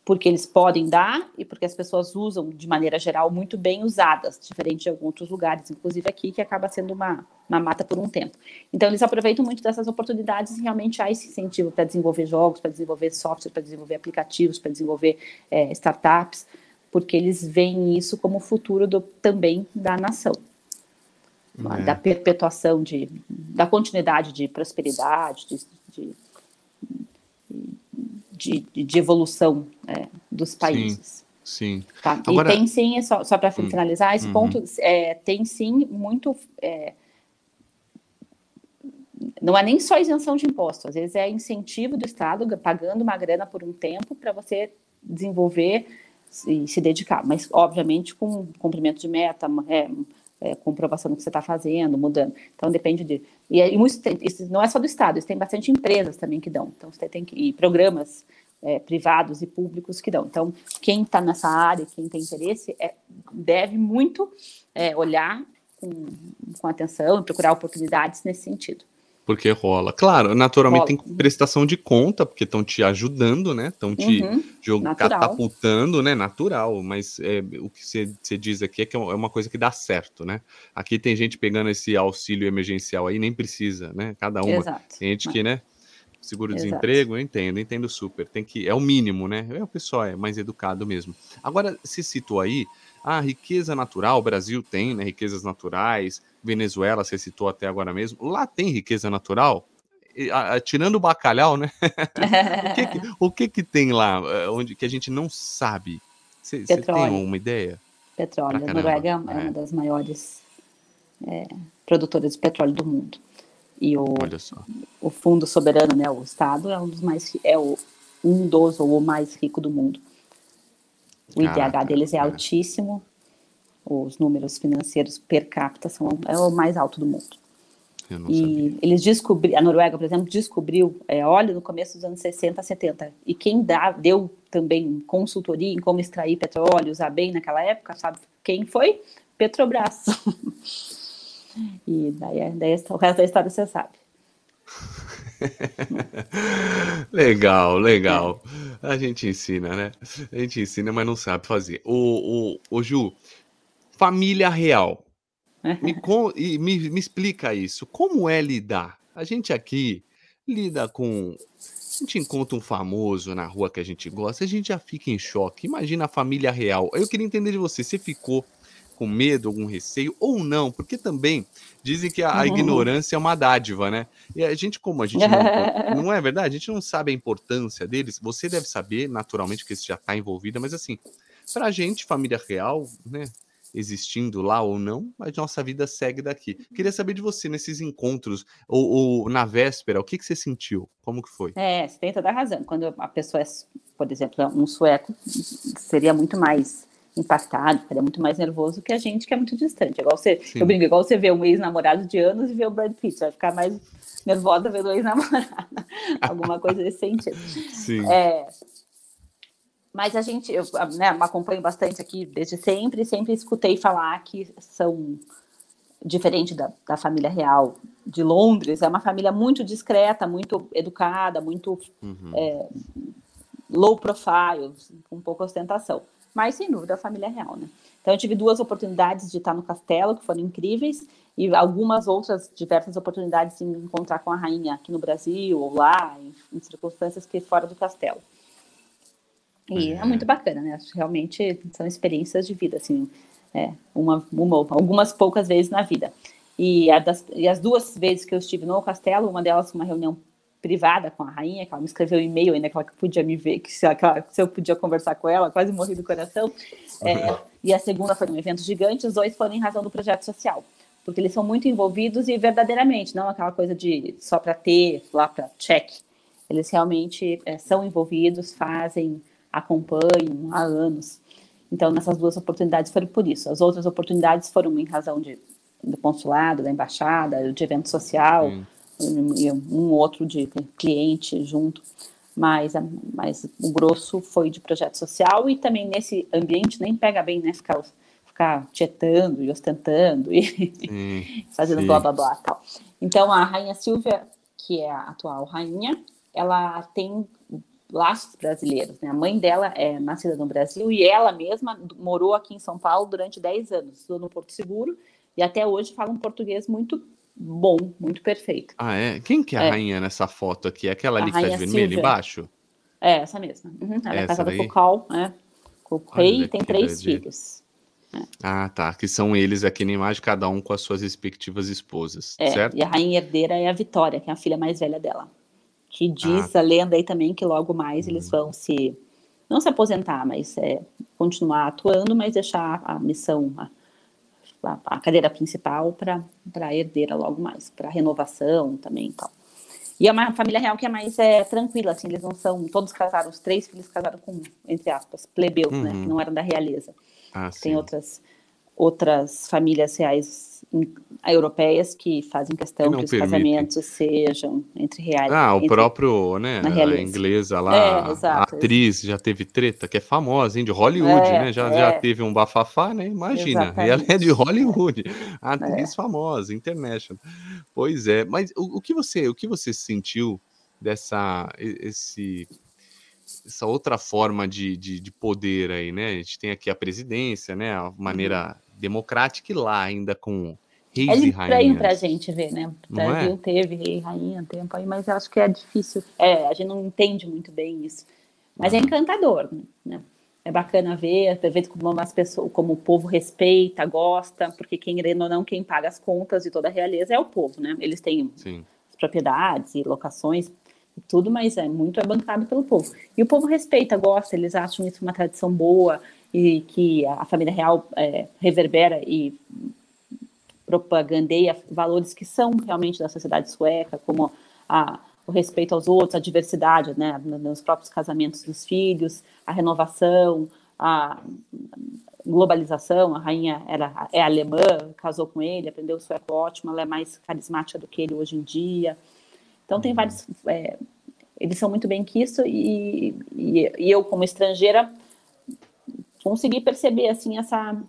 porque eles podem dar e porque as pessoas usam de maneira geral muito bem usadas, diferente de alguns outros lugares, inclusive aqui, que acaba sendo uma, uma mata por um tempo. Então, eles aproveitam muito dessas oportunidades e realmente há esse incentivo para desenvolver jogos, para desenvolver software, para desenvolver aplicativos, para desenvolver é, startups porque eles veem isso como o futuro do, também da nação, é. da perpetuação, de, da continuidade de prosperidade, de, de, de, de evolução é, dos países. Sim. sim. Tá? Agora... E tem sim, só, só para hum. finalizar, esse uhum. ponto, é, tem sim muito. É, não é nem só isenção de imposto, às vezes é incentivo do Estado pagando uma grana por um tempo para você desenvolver e se dedicar, mas obviamente com cumprimento de meta, é, é, comprovação do que você está fazendo, mudando. Então depende de. E, e muito, isso não é só do Estado, isso tem bastante empresas também que dão. Então você tem que. E programas é, privados e públicos que dão. Então, quem está nessa área, quem tem interesse, é, deve muito é, olhar com, com atenção e procurar oportunidades nesse sentido. Porque rola. Claro, naturalmente rola. tem prestação de conta, porque estão te ajudando, né? Estão te uhum, catapultando, né? Natural. Mas é, o que você diz aqui é que é, é uma coisa que dá certo, né? Aqui tem gente pegando esse auxílio emergencial aí, nem precisa, né? Cada uma. Exato. Tem gente que, né? Seguro-desemprego, eu entendo, entendo super. Tem que, é o mínimo, né? É, o pessoal é mais educado mesmo. Agora, se citou aí, a riqueza natural, o Brasil tem, né? Riquezas naturais, Venezuela, você citou até agora mesmo. Lá tem riqueza natural? Tirando o bacalhau, né? o, que, que, o que, que tem lá eh, onde que a gente não sabe? Você tem uma ideia? Petróleo. A Noruega é uma é. das maiores é, produtoras de petróleo do mundo. E o, o Fundo Soberano, né, o Estado, é um dos mais é o, um dos ou o mais rico do mundo. O Caraca, IDH deles é cara. altíssimo, os números financeiros per capita são é o mais alto do mundo. e sabia. eles descobriram, a Noruega, por exemplo, descobriu é, óleo no começo dos anos 60, 70. E quem dá, deu também consultoria em como extrair petróleo, usar bem naquela época, sabe quem foi? Petrobras. E daí, é, daí o resto da história você sabe. legal, legal. A gente ensina, né? A gente ensina, mas não sabe fazer. O, o, o Ju, família real. Me, com, e me, me explica isso. Como é lidar? A gente aqui lida com. A gente encontra um famoso na rua que a gente gosta, a gente já fica em choque. Imagina a família real. Eu queria entender de você. Você ficou com medo, algum receio, ou não, porque também dizem que a, a uhum. ignorância é uma dádiva, né? E a gente, como a gente não, não é verdade, a gente não sabe a importância deles, você deve saber, naturalmente, que isso já está envolvida, mas assim, pra gente, família real, né? existindo lá ou não, a nossa vida segue daqui. Queria saber de você nesses encontros, ou, ou, na véspera, o que, que você sentiu? Como que foi? É, você tem toda a razão. Quando a pessoa é, por exemplo, um sueco, seria muito mais impactado, ficaria muito mais nervoso que a gente que é muito distante. Igual você, Sim. eu brinco, igual você vê um ex-namorado de anos e vê o Brad Pitt, vai ficar mais nervosa vendo o ex-namorado, alguma coisa desse sentido. Sim. É, mas a gente, eu né, acompanho bastante aqui desde sempre, sempre escutei falar que são diferente da, da família real de Londres, é uma família muito discreta, muito educada, muito uhum. é, low profile, com pouca ostentação mas sem dúvida a família real, né? Então eu tive duas oportunidades de estar no castelo, que foram incríveis, e algumas outras diversas oportunidades de me encontrar com a rainha aqui no Brasil ou lá, em, em circunstâncias que fora do castelo. E é. é muito bacana, né? Realmente são experiências de vida, assim, é, uma, uma, algumas poucas vezes na vida. E, das, e, as duas vezes que eu estive no castelo, uma delas uma reunião privada com a rainha, que ela me escreveu um e-mail ainda que ela podia me ver, que se, ela, se eu podia conversar com ela, quase morri do coração. É, e a segunda foi um evento gigante, os dois foram em razão do projeto social, porque eles são muito envolvidos e verdadeiramente, não aquela coisa de só para ter, lá para check. Eles realmente é, são envolvidos, fazem, acompanham há anos. Então, nessas duas oportunidades foram por isso. As outras oportunidades foram em razão de, do consulado, da embaixada, de evento social. Hum um outro de cliente junto, mas, mas o grosso foi de projeto social e também nesse ambiente nem pega bem, né, ficar, ficar tietando e ostentando e hum, fazendo sim. blá blá blá tal. Então a rainha Silvia, que é a atual rainha, ela tem laços brasileiros, né? A mãe dela é nascida no Brasil e ela mesma morou aqui em São Paulo durante 10 anos, no Porto Seguro, e até hoje fala um português muito bom, muito perfeito. Ah, é? Quem que é a é. rainha nessa foto aqui? É aquela ali a que tá de vermelho embaixo? É, essa mesma. Uhum. Ela é essa é casada daí? com o Cal, né? Com o rei e tem três filhos. É. Ah, tá. Que são eles aqui na imagem, cada um com as suas respectivas esposas, é, certo? E a rainha herdeira é a Vitória, que é a filha mais velha dela. Que diz ah. a lenda aí também que logo mais eles hum. vão se. Não se aposentar, mas é, continuar atuando, mas deixar a missão, a, a, cadeira principal para a herdeira logo mais, para renovação também e tal. E é uma família real que é mais é, tranquila, assim, eles não são, todos casaram, os três filhos casaram com, entre aspas, plebeus, uhum. né, que uhum. não eram da realeza. Ah, Tem outras, outras famílias reais europeias que fazem questão que, que os casamentos sejam entre reais. Ah, entre, o próprio, né, a inglesa lá, é, exato, a atriz já teve treta, que é famosa, hein, de Hollywood, é, né, já, é. já teve um bafafá, né, imagina, Exatamente. e ela é de Hollywood, a atriz é. famosa, international. Pois é, mas o, o, que você, o que você sentiu dessa, esse essa outra forma de, de, de, poder aí, né? A gente tem aqui a presidência, né? A maneira democrática e lá ainda com reis é e rainhas. É estranho para a gente ver, né? O Brasil é? teve rei e rainha um tempo aí, mas eu acho que é difícil. É, a gente não entende muito bem isso. Mas é ah. encantador, né? É bacana ver, ver como as pessoas, como o povo respeita, gosta, porque quem querendo ou não, quem paga as contas de toda a realeza é o povo, né? Eles têm Sim. propriedades e locações e tudo, mas é muito é bancado pelo povo. E o povo respeita, gosta, eles acham isso uma tradição boa, e que a família real é, reverbera e propagandeia valores que são realmente da sociedade sueca, como a, o respeito aos outros, a diversidade, né, nos próprios casamentos dos filhos, a renovação, a globalização. A rainha era, é alemã, casou com ele, aprendeu sueco ótimo, ela é mais carismática do que ele hoje em dia. Então tem vários, é, eles são muito bem que isso e, e, e eu como estrangeira consegui perceber assim essa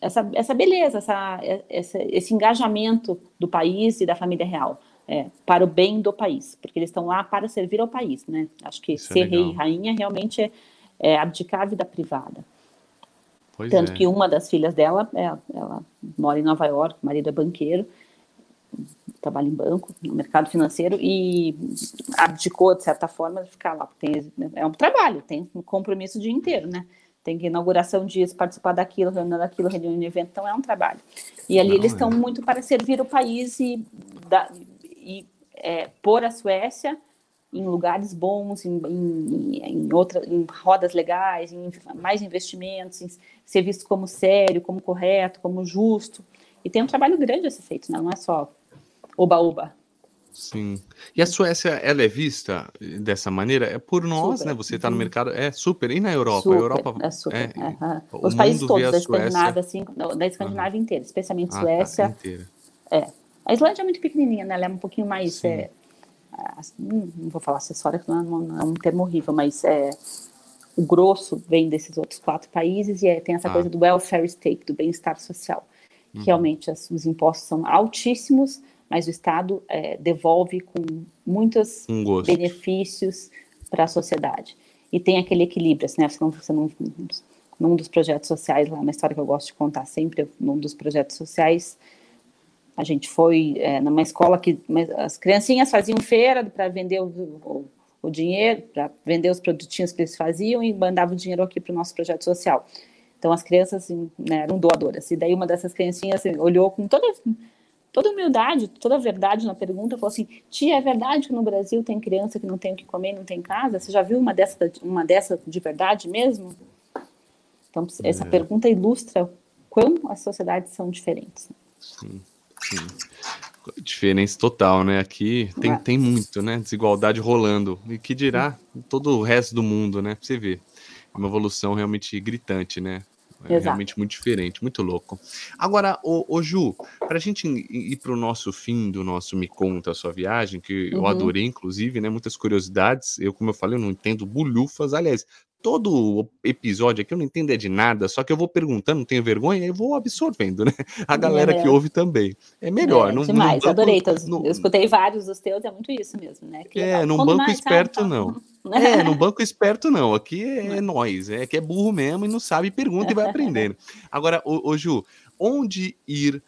essa, essa beleza, essa, essa, esse engajamento do país e da família real é, para o bem do país, porque eles estão lá para servir ao país, né? Acho que Isso é ser é rei e rainha realmente é, é, abdicar a vida privada. Pois Tanto é. que uma das filhas dela, é, ela mora em Nova York, o marido é banqueiro, trabalha em banco, no mercado financeiro, e abdicou, de certa forma, de ficar lá. Tem, é um trabalho, tem um compromisso o dia inteiro, né? Tem que inauguração disso, participar daquilo, reunião daquilo, reunião de evento, então é um trabalho. E ali Não, eles estão é. muito para servir o país e, da, e é, pôr a Suécia em lugares bons, em, em, em, outra, em rodas legais, em mais investimentos, em ser visto como sério, como correto, como justo. E tem um trabalho grande a ser feito, né? não é só oba-oba. Sim. E a Suécia, ela é vista dessa maneira? É por nós, super. né? Você está no uhum. mercado, é super. E na Europa? Super, a Europa é super. É, uhum. Os países todos da Escandinávia, assim, da Escandinávia uhum. inteira, especialmente ah, tá, Suécia. Tá, inteira. É. A Islândia é muito pequenininha, né? Ela é um pouquinho mais. É, assim, não vou falar acessória, que não é, não é, um termo horrível, mas é, o grosso vem desses outros quatro países e é, tem essa ah. coisa do welfare state, do bem-estar social. Uhum. Realmente as, os impostos são altíssimos mas o Estado é, devolve com muitos um benefícios para a sociedade. E tem aquele equilíbrio, assim, né? Você não, você não, num dos projetos sociais, lá, uma história que eu gosto de contar sempre, num dos projetos sociais, a gente foi é, numa escola que as criancinhas faziam feira para vender o, o, o dinheiro, para vender os produtinhos que eles faziam e mandavam o dinheiro aqui para o nosso projeto social. Então as crianças assim, né, eram doadoras. E daí uma dessas criancinhas assim, olhou com toda toda humildade, toda verdade na pergunta, falou assim: Tia, é verdade que no Brasil tem criança que não tem o que comer, não tem casa? Você já viu uma dessa, uma dessa de verdade mesmo? Então, essa é. pergunta ilustra quão as sociedades são diferentes. Sim, sim. Diferença total, né? Aqui tem, é. tem muito, né? Desigualdade rolando. E que dirá todo o resto do mundo, né? Pra você ver. É uma evolução realmente gritante, né? É Exato. realmente muito diferente, muito louco. Agora, ô, ô Ju, para a gente ir para o nosso fim do nosso Me Conta a Sua Viagem, que uhum. eu adorei, inclusive, né? Muitas curiosidades. Eu, como eu falei, eu não entendo bulhufas. Aliás, todo episódio aqui eu não entendo é de nada, só que eu vou perguntando, não tenho vergonha, e vou absorvendo, né? A galera é que ouve também. É melhor. É, não, demais, não, adorei todos. No, eu escutei vários dos teus, é muito isso mesmo, né? Que é, num banco mais, esperto tá, não. É, num banco esperto não. Aqui é, é nós, é que é burro mesmo e não sabe, pergunta e vai aprendendo. Agora, ô, ô Ju, onde ir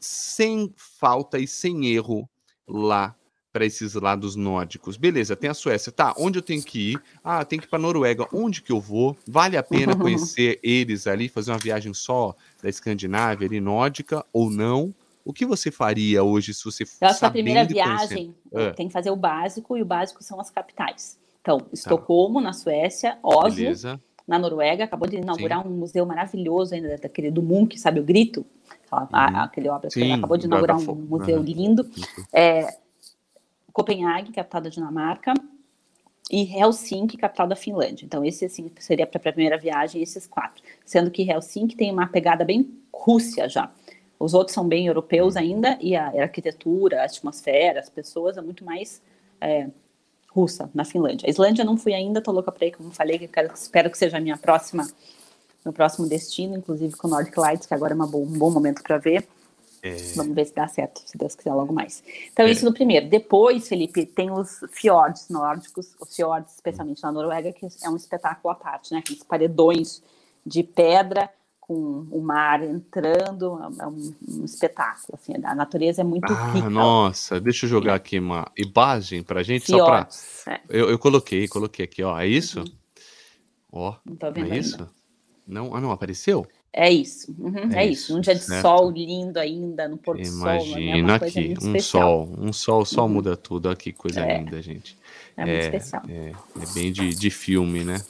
sem falta e sem erro lá para esses lados nórdicos. Beleza, tem a Suécia. Tá, onde eu tenho que ir? Ah, tem que ir para Noruega. Onde que eu vou? Vale a pena conhecer eles ali, fazer uma viagem só da Escandinávia ali nórdica ou não? O que você faria hoje se você Eu acho que a primeira viagem é. tem que fazer o básico e o básico são as capitais. Então, tá. Estocolmo, na Suécia, Oslo, Beleza. na Noruega, acabou de inaugurar Sim. um museu maravilhoso ainda daquele do Munch, sabe o Grito? Aquela, uhum. Aquele obra Sim, acabou de inaugurar um museu lindo. É, Copenhague, capital da Dinamarca, e Helsinki, capital da Finlândia. Então, esse assim, seria para a primeira viagem, esses quatro. Sendo que Helsinki tem uma pegada bem Rússia já. Os outros são bem europeus ainda, e a, arquitetura, a atmosfera, as pessoas é muito mais é, russa na Finlândia. A Islândia não fui ainda, tô louca para ir, como falei, que quero, espero que seja a minha próxima, meu próximo destino, inclusive com o Nordic Lights, que agora é bo um bom momento para ver. É... Vamos ver se dá certo, se Deus quiser, logo mais. Então, é. isso no primeiro. Depois, Felipe, tem os fiordes nórdicos, os fiordes, especialmente na Noruega, que é um espetáculo à parte, né? Aqueles paredões de pedra com o mar entrando, é um, um espetáculo, assim, a natureza é muito ah, rica. Nossa, deixa eu jogar é. aqui uma imagem pra gente, Fiordes, só pra... É. Eu, eu, coloquei, coloquei aqui, ó, é isso? Uhum. Ó, não, tô vendo é isso? Não, ah, não, apareceu? É isso, uhum, é, é, isso. Um dia de certo. sol lindo ainda, no pôr do sol. Né, Imagina é aqui, um especial. sol, um sol, só uhum. muda tudo. Olha que coisa é. linda, gente. É muito é, especial. É, é, bem de, de filme, né?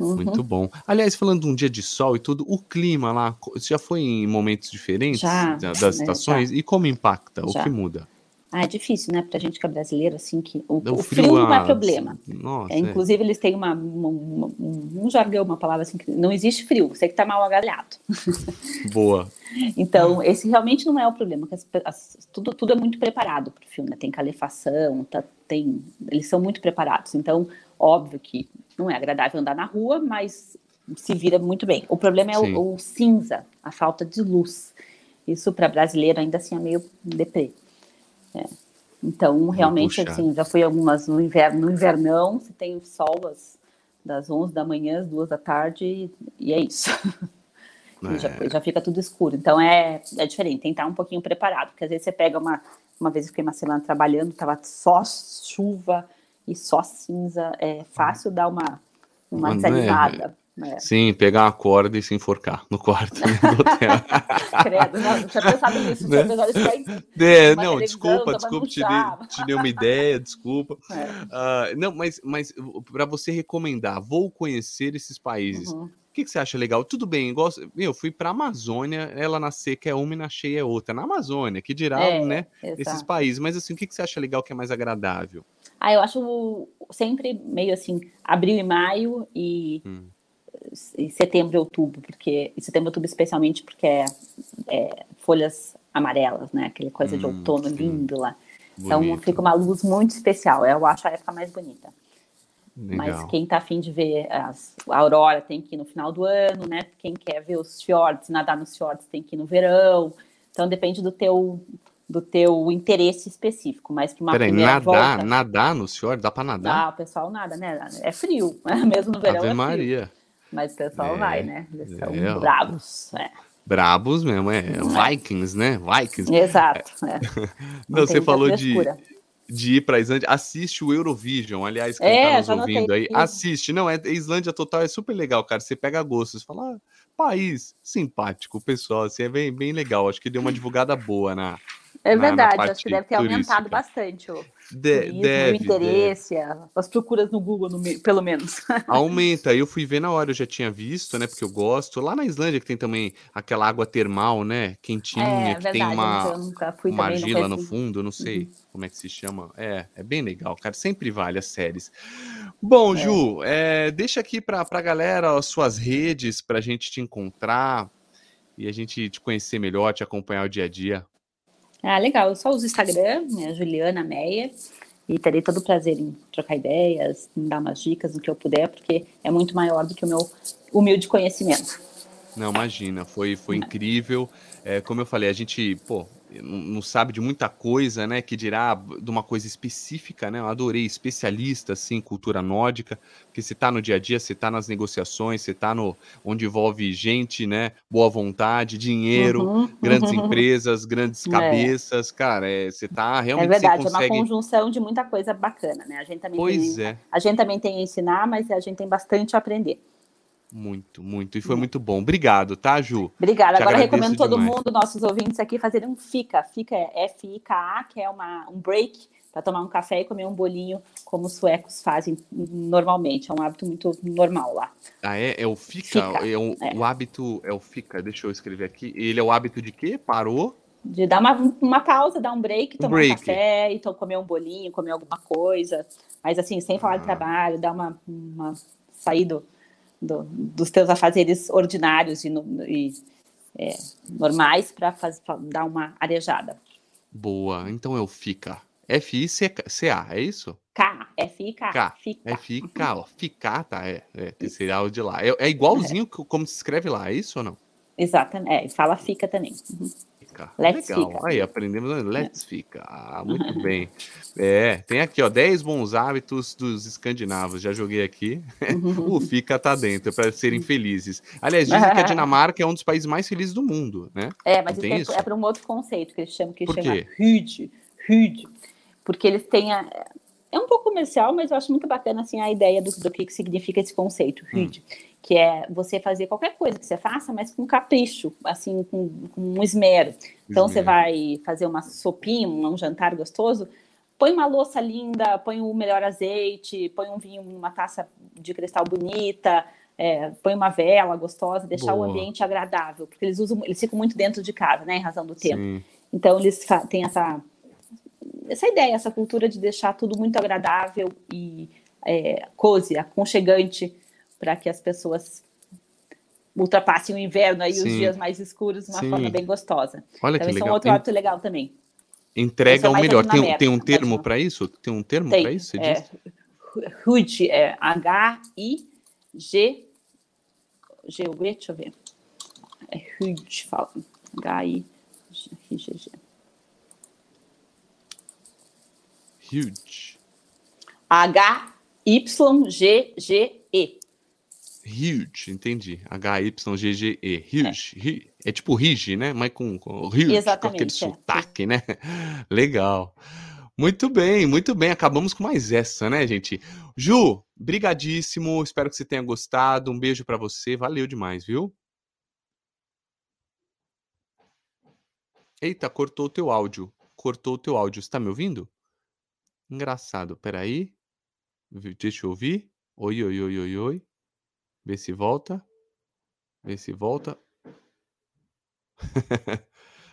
Uhum. Muito bom. Aliás, falando de um dia de sol e tudo, o clima lá, já foi em momentos diferentes já, das estações? Já. E como impacta? Já. O que muda? Ah, é difícil, né? Pra gente que é brasileiro, assim, que o, o, frio, frio, não é problema. Nossa, é, inclusive, é. eles têm uma, uma, uma, um jargão, uma palavra assim, que não existe frio, você que tá mal agalhado. Boa. então, esse realmente não é o problema, as, as, tudo, tudo é muito preparado pro frio, né? Tem calefação, tá, tem, eles são muito preparados. Então, óbvio que não é agradável andar na rua, mas se vira muito bem. O problema é o, o, cinza, a falta de luz. Isso para brasileiro ainda assim é meio deprê. É. Então, realmente, assim, já fui algumas no inverno, no invernão, você tem sol das, das 11 da manhã às 2 da tarde, e é isso. É. Já, já, fica tudo escuro. Então, é, é diferente, tem que estar um pouquinho preparado, porque às vezes você pega uma. Uma vez eu fiquei uma semana trabalhando, tava só chuva e só cinza, é fácil dar uma, uma desanimada. É. Sim, pegar uma corda e se enforcar no quarto né, do hotel. Credo, não, tinha pensado nisso, né? é, Não, desculpa, desculpa, te dei, te dei uma ideia, desculpa. É. Uh, não, mas, mas para você recomendar, vou conhecer esses países. Uhum. O que, que, você acha legal? Tudo bem, igual, eu fui para a Amazônia, ela na seca é uma e na cheia é outra. Na Amazônia, que dirá, é, né, exato. esses países. Mas assim, o que, que você acha legal que é mais agradável? Ah, eu acho sempre meio assim, abril e maio e hum em setembro e outubro, porque em setembro e outubro especialmente porque é, é folhas amarelas, né? Aquela coisa hum, de outono sim. lindo lá. Então, Bonito. Então fica uma luz muito especial. Eu acho a época mais bonita. Legal. Mas quem tá afim de ver as, a aurora tem que ir no final do ano, né? Quem quer ver os fiordes, nadar nos fiordes tem que ir no verão. Então depende do teu do teu interesse específico, mas que uma Peraí, nadar, volta, nadar nos fiordes, dá para nadar? Dá, o pessoal nada, né? É frio, mesmo no verão Ave é Maria. Mas o pessoal é, vai, né? Eles são é, bravos. É. Brabos mesmo, é. Vikings, né? Vikings. Exato. É. Não, Não você falou de, de ir para a Islândia. Assiste o Eurovision, aliás, quem é, tá nos ouvindo aí. Assiste. Não, é Islândia Total é super legal, cara. Você pega gosto, você fala, ah, país simpático, pessoal, assim, é bem, bem legal. Acho que deu uma divulgada boa na, é verdade, na, na acho que deve ter turística. aumentado bastante o, de, turismo, deve, o interesse, deve. as procuras no Google, no, pelo menos. Aumenta, eu fui ver na hora, eu já tinha visto, né? Porque eu gosto. Lá na Islândia, que tem também aquela água termal, né? Quentinha, é, que verdade, tem uma, uma argila no fundo, não sei uhum. como é que se chama. É, é bem legal, cara. Sempre vale as séries. Bom, é. Ju, é, deixa aqui para a galera as suas redes para a gente te encontrar e a gente te conhecer melhor, te acompanhar o dia a dia. Ah, legal. Eu só uso o Instagram, né, Juliana Meia, e terei todo o prazer em trocar ideias, em dar umas dicas no que eu puder, porque é muito maior do que o meu humilde conhecimento. Não, imagina, foi, foi incrível. É, como eu falei, a gente, pô, não sabe de muita coisa, né? Que dirá de uma coisa específica, né? Eu adorei especialista, assim, cultura nórdica, porque você está no dia a dia, você está nas negociações, você está no onde envolve gente, né? Boa vontade, dinheiro, uhum, grandes uhum. empresas, grandes é. cabeças, é. cara, é, você está realmente. É verdade, consegue... é uma conjunção de muita coisa bacana, né? A gente também pois tem, é. A gente também tem a ensinar, mas a gente tem bastante a aprender. Muito, muito. E foi muito bom. Obrigado, tá, Ju? Obrigada. Agora recomendo todo demais. mundo, nossos ouvintes aqui, fazerem um FICA. FICA é F-I-K-A, que é uma, um break para tomar um café e comer um bolinho, como os suecos fazem normalmente. É um hábito muito normal lá. Ah, é? É o FICA? FICA é, o, é. o hábito. É o FICA, deixa eu escrever aqui. Ele é o hábito de quê? Parou? de dar uma, uma pausa, dar um break, tomar break. um café, então comer um bolinho, comer alguma coisa. Mas assim, sem falar ah. de trabalho, dar uma, uma sair do, do, dos teus afazeres ordinários e, e é, normais para dar uma arejada. Boa, então é o FICA. F-I-C-A, é isso? K, F-I-K. K, F-I-K, ó. FICA, tá, é, é o de lá. É, é igualzinho é. como se escreve lá, é isso ou não? Exatamente, é, fala FICA também. Uhum. Fica. Let's Legal. Fica. Aí, aprendemos. Let's é. Fica. Ah, muito bem. É, tem aqui, ó, 10 bons hábitos dos escandinavos. Já joguei aqui. o Fica tá dentro, para serem felizes. Aliás, dizem que a Dinamarca é um dos países mais felizes do mundo, né? É, mas isso, isso é, é para um outro conceito que eles chamam, que chama Hyd. Hyd. Porque eles têm a, é um pouco comercial, mas eu acho muito bacana assim a ideia do, do que, significa esse conceito, HUD, hum. Que é você fazer qualquer coisa que você faça, mas com capricho, assim, com, com um esmero. Então você vai fazer uma sopinha, um jantar gostoso, põe uma louça linda, põe o melhor azeite, põe um vinho, uma taça de cristal bonita, é, põe uma vela gostosa, deixar Boa. o ambiente agradável, porque eles usam, eles ficam muito dentro de casa, né, em razão do tempo. Sim. Então eles têm essa essa ideia, essa cultura de deixar tudo muito agradável e é, cozy, aconchegante, para que as pessoas ultrapassem o inverno e os dias mais escuros de uma Sim. forma bem gostosa. Olha então, que legal. é um outro hábito legal também. Entrega o melhor. Tem, tem um termo para isso? Tem um termo para isso? Você é, HUG, é H-I-G. G, deixa eu ver. É HUG, fala. H-I-G-G. Huge. H-Y-G-G-E. Huge, entendi. H-Y-G-G-E. Huge. É. é tipo Rige, né? Mas com, com huge, Exatamente, com aquele é. sotaque, né? Legal. Muito bem, muito bem. Acabamos com mais essa, né, gente? Ju, brigadíssimo. Espero que você tenha gostado. Um beijo para você. Valeu demais, viu? Eita, cortou o teu áudio. Cortou o teu áudio. Você tá me ouvindo? Engraçado, peraí. Deixa eu ouvir. Oi, oi, oi, oi, oi. Vê se volta. Vê se volta.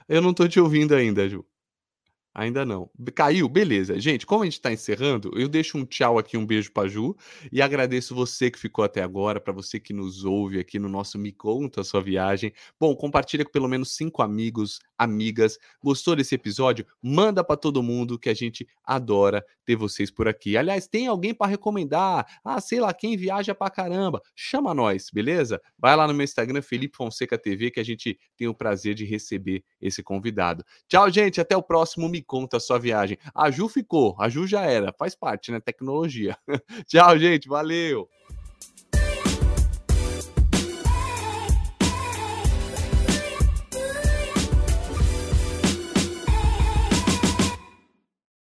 eu não tô te ouvindo ainda, Ju. Ainda não. Caiu? Beleza. Gente, como a gente está encerrando, eu deixo um tchau aqui, um beijo para Ju e agradeço você que ficou até agora, para você que nos ouve aqui no nosso Me Conta Sua Viagem. Bom, compartilha com pelo menos cinco amigos, amigas. Gostou desse episódio? Manda para todo mundo que a gente adora ter vocês por aqui. Aliás, tem alguém para recomendar? Ah, sei lá, quem viaja para caramba? Chama nós, beleza? Vai lá no meu Instagram, Felipe Fonseca TV, que a gente tem o prazer de receber esse convidado. Tchau, gente. Até o próximo Me conta a sua viagem. A Ju ficou, a Ju já era, faz parte, né? Tecnologia. Tchau, gente, valeu!